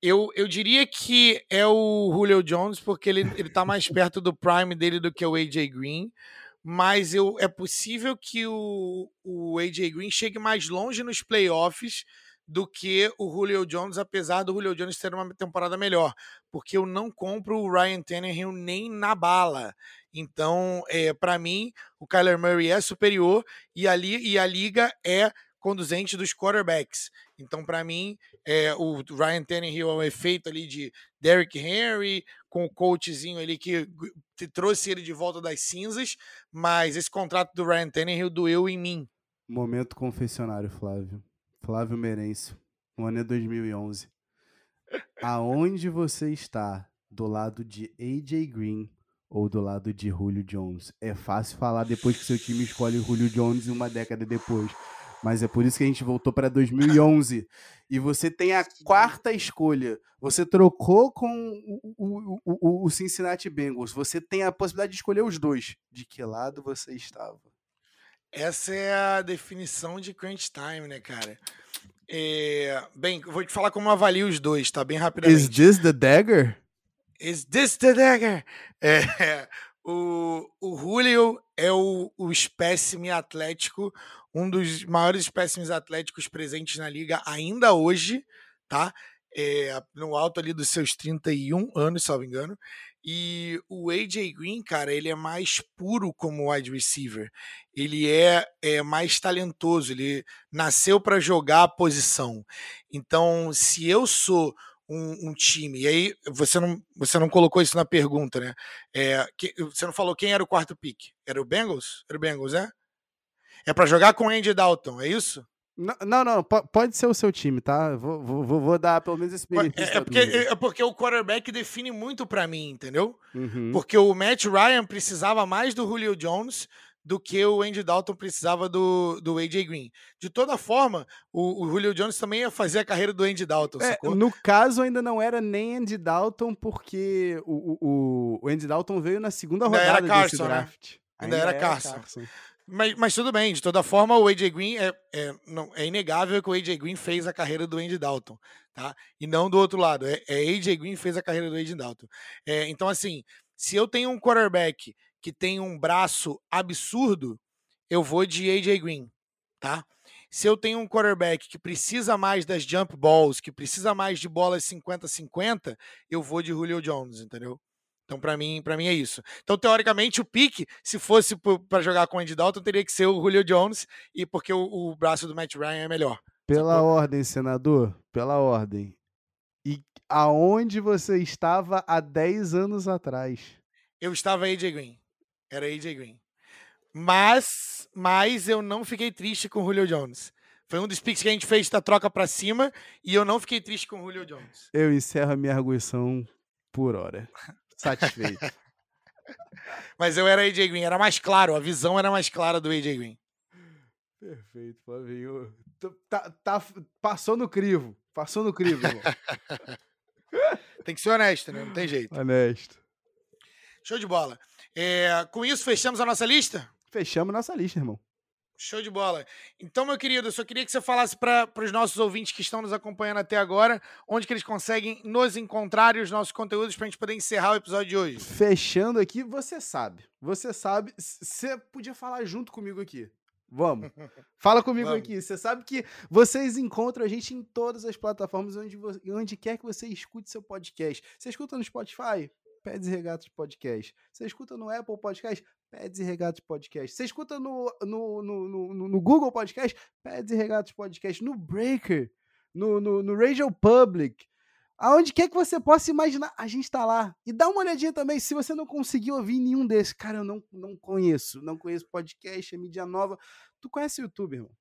eu, eu diria que é o Julio Jones, porque ele, ele tá mais perto do prime dele do que o AJ Green. mas eu, é possível que o, o AJ Green chegue mais longe nos playoffs do que o Julio Jones, apesar do Julio Jones ter uma temporada melhor, porque eu não compro o Ryan Tannehill nem na bala. Então, é, para mim, o Kyler Murray é superior e a, e a liga é conduzente dos quarterbacks. Então, para mim, é, o Ryan Tannehill é um efeito ali de Derrick Henry, com o coachzinho ali que trouxe ele de volta das cinzas, mas esse contrato do Ryan Tannehill doeu em mim. Momento confessionário, Flávio. Flávio Merencio, o ano é 2011. Aonde você está? Do lado de AJ Green ou do lado de Julio Jones? É fácil falar depois que seu time escolhe Julio Jones uma década depois. Mas é por isso que a gente voltou para 2011. e você tem a quarta escolha. Você trocou com o, o, o, o, Cincinnati Bengals. Você tem a possibilidade de escolher os dois. De que lado você estava? Essa é a definição de crunch time, né, cara? É... Bem, vou te falar como eu avalio os dois, tá? Bem rapidamente. Is this the dagger? Is this the dagger? É, o, o Julio é o, o espécime atlético, um dos maiores espécimes atléticos presentes na liga ainda hoje, tá? É, no alto ali dos seus 31 anos, me engano. E o AJ Green, cara, ele é mais puro como wide receiver. Ele é, é mais talentoso, ele nasceu para jogar a posição. Então, se eu sou um, um, time. E aí, você não, você não colocou isso na pergunta, né? É, que, você não falou quem era o quarto pick? Era o Bengals? Era o Bengals, é? É para jogar com o Andy Dalton, é isso? Não, não, não, pode ser o seu time, tá? Vou, vou, vou dar pelo menos esse benefício. É, é, porque, é porque o quarterback define muito para mim, entendeu? Uhum. Porque o Matt Ryan precisava mais do Julio Jones do que o Andy Dalton precisava do, do AJ Green. De toda forma, o, o Julio Jones também ia fazer a carreira do Andy Dalton, é, No caso, ainda não era nem Andy Dalton, porque o, o, o Andy Dalton veio na segunda rodada Carson, desse né? draft. Né? Ainda, ainda, era, era Carson. Carson. Mas, mas tudo bem, de toda forma, o AJ Green é, é, não, é inegável que o AJ Green fez a carreira do Andy Dalton, tá? E não do outro lado. É, é AJ Green fez a carreira do Andy Dalton. É, então, assim, se eu tenho um quarterback que tem um braço absurdo, eu vou de AJ Green, tá? Se eu tenho um quarterback que precisa mais das jump balls, que precisa mais de bolas 50-50, eu vou de Julio Jones, entendeu? Então, para mim, para mim é isso. Então, teoricamente, o pique, se fosse para jogar com o Andy Dalton, teria que ser o Julio Jones, e porque o, o braço do Matt Ryan é melhor. Pela sacou? ordem, senador, pela ordem. E aonde você estava há 10 anos atrás? Eu estava AJ Green. Era AJ Green. Mas, mas eu não fiquei triste com o Julio Jones. Foi um dos picks que a gente fez da troca para cima e eu não fiquei triste com o Julio Jones. Eu encerro a minha arguição por hora. Satisfeito. mas eu era AJ Green, era mais claro, a visão era mais clara do AJ Green. Perfeito, Flavinho. Tá, tá, passou no crivo. Passou no crivo, irmão. tem que ser honesto, né? Não tem jeito. Honesto. Show de bola. É, com isso, fechamos a nossa lista? Fechamos nossa lista, irmão. Show de bola. Então, meu querido, eu só queria que você falasse para os nossos ouvintes que estão nos acompanhando até agora, onde que eles conseguem nos encontrar e os nossos conteúdos para a gente poder encerrar o episódio de hoje. Fechando aqui, você sabe. Você sabe. Você podia falar junto comigo aqui. Vamos. Fala comigo Vamos. aqui. Você sabe que vocês encontram a gente em todas as plataformas onde, onde quer que você escute seu podcast. Você escuta no Spotify? Peds e Regatos Podcast. Você escuta no Apple Podcast? Peds e Regatos Podcast. Você escuta no, no, no, no, no Google Podcast? Peds e Regatos Podcast. No Breaker, no, no, no Radio Public. Aonde quer que você possa imaginar, a gente tá lá. E dá uma olhadinha também, se você não conseguiu ouvir nenhum desses. Cara, eu não, não conheço. Não conheço podcast, é mídia nova. Tu conhece o YouTube, irmão?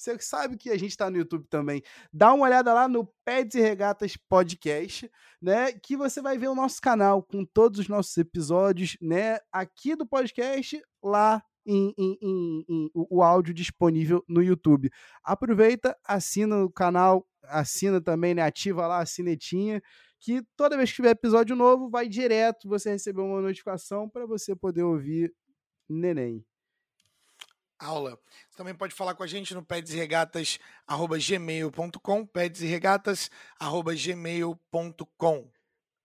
Você sabe que a gente está no YouTube também. Dá uma olhada lá no Peds e Regatas Podcast, né? Que você vai ver o nosso canal com todos os nossos episódios, né? Aqui do podcast, lá em, em, em, em, o áudio disponível no YouTube. Aproveita, assina o canal, assina também, né? Ativa lá a sinetinha, que toda vez que tiver episódio novo, vai direto você receber uma notificação para você poder ouvir neném aula. Você também pode falar com a gente no pedsregatas.gmail.com, pedsregatas.gmail.com.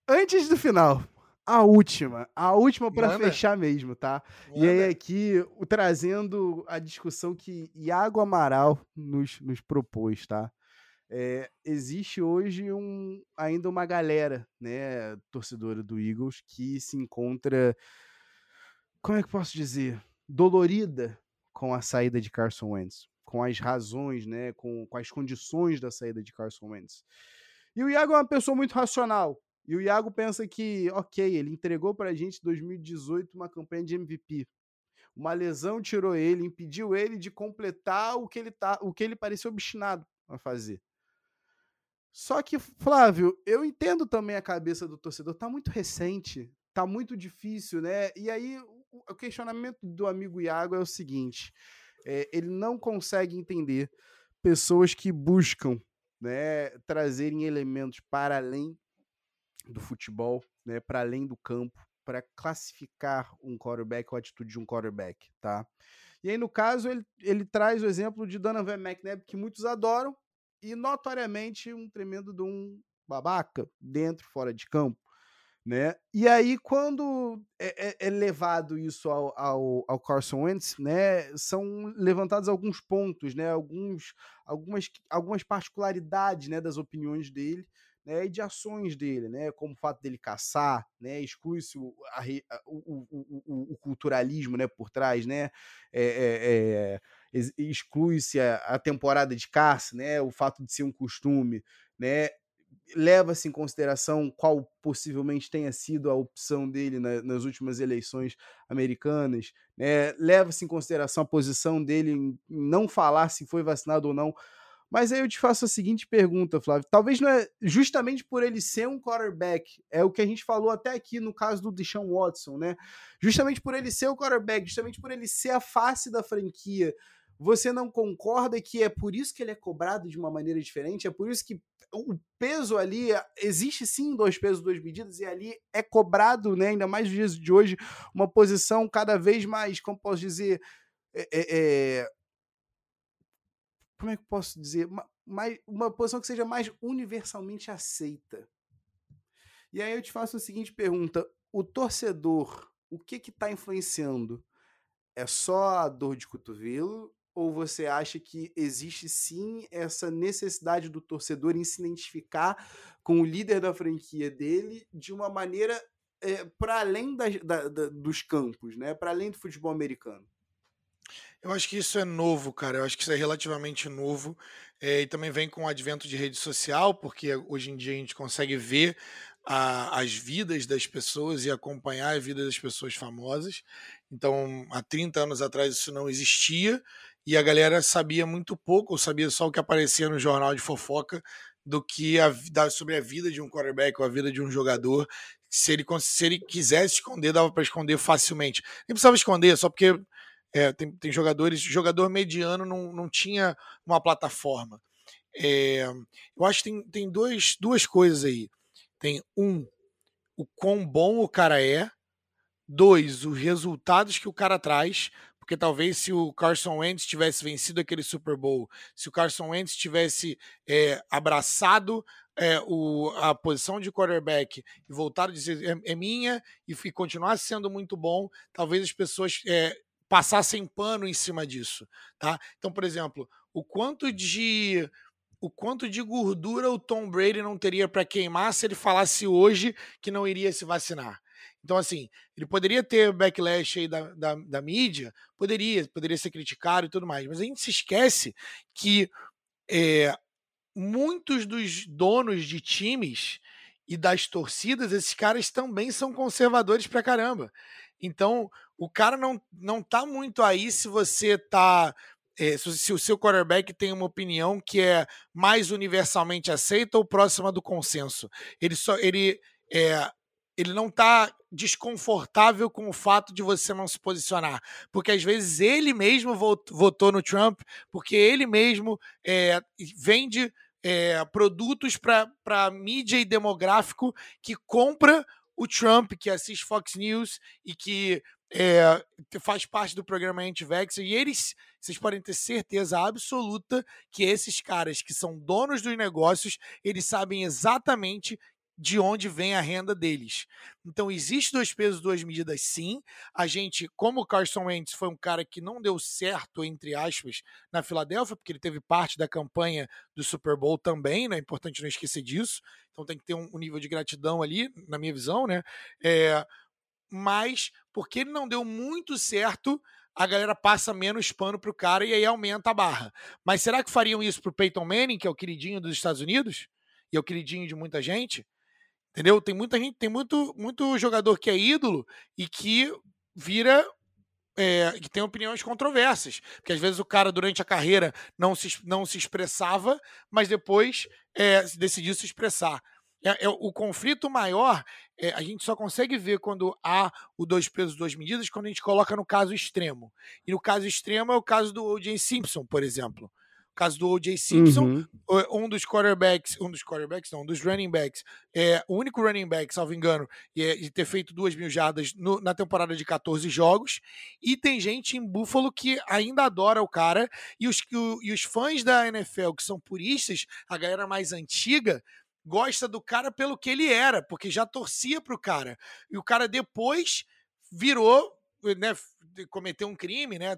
Antes do final, a última, a última para fechar mesmo, tá? Manda. E aí aqui trazendo a discussão que Iago Amaral nos, nos propôs, tá? É, existe hoje um, ainda uma galera, né, torcedora do Eagles, que se encontra, como é que posso dizer, dolorida com a saída de Carson Wentz, com as razões, né, com, com as condições da saída de Carson Wentz. E o Iago é uma pessoa muito racional, e o Iago pensa que, ok, ele entregou para a gente em 2018 uma campanha de MVP. Uma lesão tirou ele, impediu ele de completar o que ele, tá, o que ele parecia obstinado a fazer. Só que, Flávio, eu entendo também a cabeça do torcedor. Tá muito recente, tá muito difícil, né? E aí, o questionamento do amigo Iago é o seguinte: é, ele não consegue entender pessoas que buscam né, trazerem elementos para além do futebol, né, para além do campo, para classificar um quarterback ou a atitude de um quarterback, tá? E aí, no caso, ele, ele traz o exemplo de Donovan McNabb, que muitos adoram, e notoriamente um tremendo de um babaca, dentro, fora de campo, né? E aí, quando é, é, é levado isso ao, ao, ao, Carson Wentz, né, são levantados alguns pontos, né, alguns, algumas, algumas particularidades, né, das opiniões dele, né, e de ações dele, né, como o fato dele caçar, né, exclui-se o, o, o, o, culturalismo, né, por trás, né, é, é, é, exclui-se a, a, temporada de caça, né, o fato de ser um costume, né, leva-se em consideração qual possivelmente tenha sido a opção dele na, nas últimas eleições americanas, né, leva-se em consideração a posição dele em não falar se foi vacinado ou não, mas aí eu te faço a seguinte pergunta, Flávio. Talvez não é justamente por ele ser um quarterback, é o que a gente falou até aqui no caso do Deshaun Watson, né? Justamente por ele ser o quarterback, justamente por ele ser a face da franquia, você não concorda que é por isso que ele é cobrado de uma maneira diferente? É por isso que o peso ali, existe sim dois pesos, duas medidas, e ali é cobrado, né, ainda mais nos dias de hoje, uma posição cada vez mais, como posso dizer, é, é, como é que eu posso dizer, uma, mais, uma posição que seja mais universalmente aceita. E aí eu te faço a seguinte pergunta: o torcedor, o que que está influenciando? É só a dor de cotovelo? Ou você acha que existe sim essa necessidade do torcedor em se identificar com o líder da franquia dele de uma maneira é, para além da, da, da, dos campos, né? para além do futebol americano? Eu acho que isso é novo, cara. Eu acho que isso é relativamente novo. É, e também vem com o advento de rede social, porque hoje em dia a gente consegue ver a, as vidas das pessoas e acompanhar a vida das pessoas famosas. Então, há 30 anos atrás isso não existia e a galera sabia muito pouco, ou sabia só o que aparecia no jornal de fofoca do que a, da, sobre a vida de um quarterback ou a vida de um jogador. Se ele, se ele quisesse esconder, dava para esconder facilmente. Nem precisava esconder, só porque é, tem, tem jogadores, jogador mediano não, não tinha uma plataforma. É, eu acho que tem, tem dois, duas coisas aí. Tem um, o quão bom o cara é. Dois, os resultados que o cara traz. Porque talvez se o Carson Wentz tivesse vencido aquele Super Bowl, se o Carson Wentz tivesse é, abraçado é, o, a posição de quarterback e voltado a dizer é, é minha e, e continuasse sendo muito bom, talvez as pessoas é, passassem pano em cima disso, tá? Então, por exemplo, o quanto de o quanto de gordura o Tom Brady não teria para queimar se ele falasse hoje que não iria se vacinar. Então, assim, ele poderia ter backlash aí da, da, da mídia, poderia, poderia ser criticado e tudo mais, mas a gente se esquece que é, muitos dos donos de times e das torcidas, esses caras também são conservadores pra caramba. Então, o cara não, não tá muito aí se você tá. É, se, o seu quarterback tem uma opinião que é mais universalmente aceita ou próxima do consenso. Ele só. Ele, é, ele não tá desconfortável com o fato de você não se posicionar. Porque às vezes ele mesmo votou no Trump, porque ele mesmo é, vende é, produtos para mídia e demográfico que compra o Trump, que assiste Fox News e que é, faz parte do programa Anti-Vax, e eles, vocês podem ter certeza absoluta que esses caras que são donos dos negócios, eles sabem exatamente de onde vem a renda deles. Então, existe dois pesos, duas medidas, sim. A gente, como o Carson Wentz foi um cara que não deu certo, entre aspas, na Filadélfia, porque ele teve parte da campanha do Super Bowl também, né? É importante não esquecer disso. Então, tem que ter um, nível de gratidão ali, na minha visão, né? É, mas, porque ele não deu muito certo, a galera passa menos pano pro cara e aí aumenta a barra. Mas será que fariam isso pro Peyton Manning, que é o queridinho dos Estados Unidos? E é o queridinho de muita gente? Entendeu? Tem muita gente, tem muito, muito jogador que é ídolo e que vira. É, que tem opiniões controversas. Porque às vezes o cara, durante a carreira, não se, não se expressava, mas depois é, decidiu se expressar. É, é, o conflito maior é, a gente só consegue ver quando há o dois pesos, duas medidas, quando a gente coloca no caso extremo. E no caso extremo é o caso do O.J. Simpson, por exemplo caso do O.J. Simpson, uhum. um dos quarterbacks, um dos quarterbacks, não, um dos running backs, é o único running back, salvo engano, é, de ter feito duas mil jardas no, na temporada de 14 jogos. E tem gente em Buffalo que ainda adora o cara, e os, o, e os fãs da NFL, que são puristas, a galera mais antiga, gosta do cara pelo que ele era, porque já torcia pro cara. E o cara depois virou, né, cometeu um crime, né?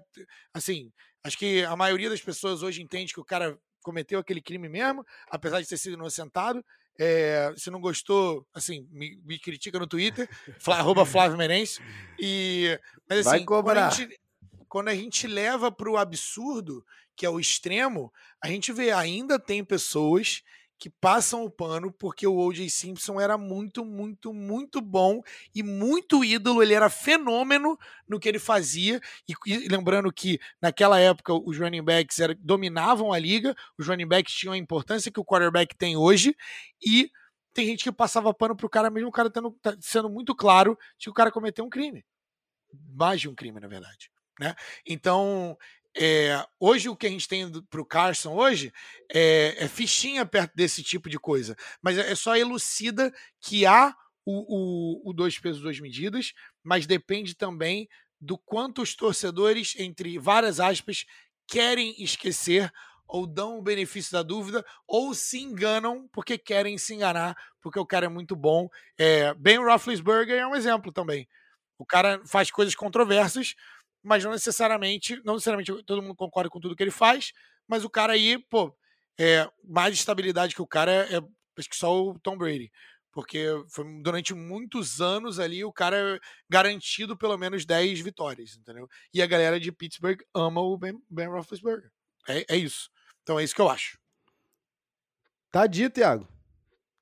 Assim, Acho que a maioria das pessoas hoje entende que o cara cometeu aquele crime mesmo, apesar de ter sido inocentado. É, se não gostou, assim, me, me critica no Twitter, arroba Flávio Merencio. E, mas assim, Vai cobrar. Quando, a gente, quando a gente leva para o absurdo, que é o extremo, a gente vê ainda tem pessoas que passam o pano porque o O.J. Simpson era muito, muito, muito bom e muito ídolo. Ele era fenômeno no que ele fazia. E, e lembrando que naquela época os running backs era, dominavam a liga, os running backs tinham a importância que o quarterback tem hoje. E tem gente que passava pano pro cara, mesmo o cara tendo, tá sendo muito claro de que o cara cometeu um crime. Mais de um crime, na verdade. Né? Então, é, hoje o que a gente tem para o Carson hoje é, é, fichinha perto desse tipo de coisa, mas é, é só elucida que há o, o, o dois pesos, duas medidas, mas depende também do quanto os torcedores, entre várias aspas, querem esquecer ou dão o benefício da dúvida ou se enganam porque querem se enganar, porque o cara é muito bom. É, ben Roethlisberger é um exemplo também. O cara faz coisas controversas, mas não necessariamente, não necessariamente todo mundo concorda com tudo que ele faz, mas o cara aí, pô, é, mais estabilidade que o cara é, é acho que só o Tom Brady. Porque foi durante muitos anos ali o cara é garantido pelo menos 10 vitórias, entendeu? E a galera de Pittsburgh ama o Ben, ben Roethlisberger. É, é isso. Então é isso que eu acho. Tá dito, Thiago.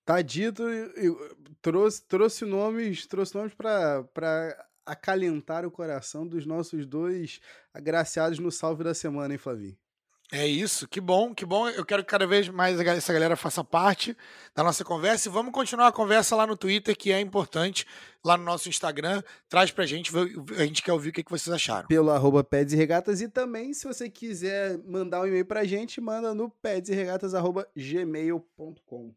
Tá dito. Eu, trouxe, trouxe nomes, trouxe nomes para acalentar o coração dos nossos dois agraciados no salve da semana, hein, Flavinho? É isso, que bom, que bom. Eu quero que cada vez mais essa galera faça parte da nossa conversa e vamos continuar a conversa lá no Twitter, que é importante, lá no nosso Instagram. Traz pra gente, a gente quer ouvir o que vocês acharam. Pelo arroba Peds e Regatas e também, se você quiser mandar um e-mail pra gente, manda no pedsregatas.gmail.com.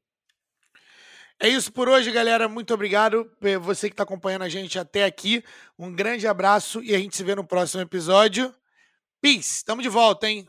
É isso por hoje, galera. Muito obrigado. Você que está acompanhando a gente até aqui. Um grande abraço e a gente se vê no próximo episódio. Peace. Tamo de volta, hein?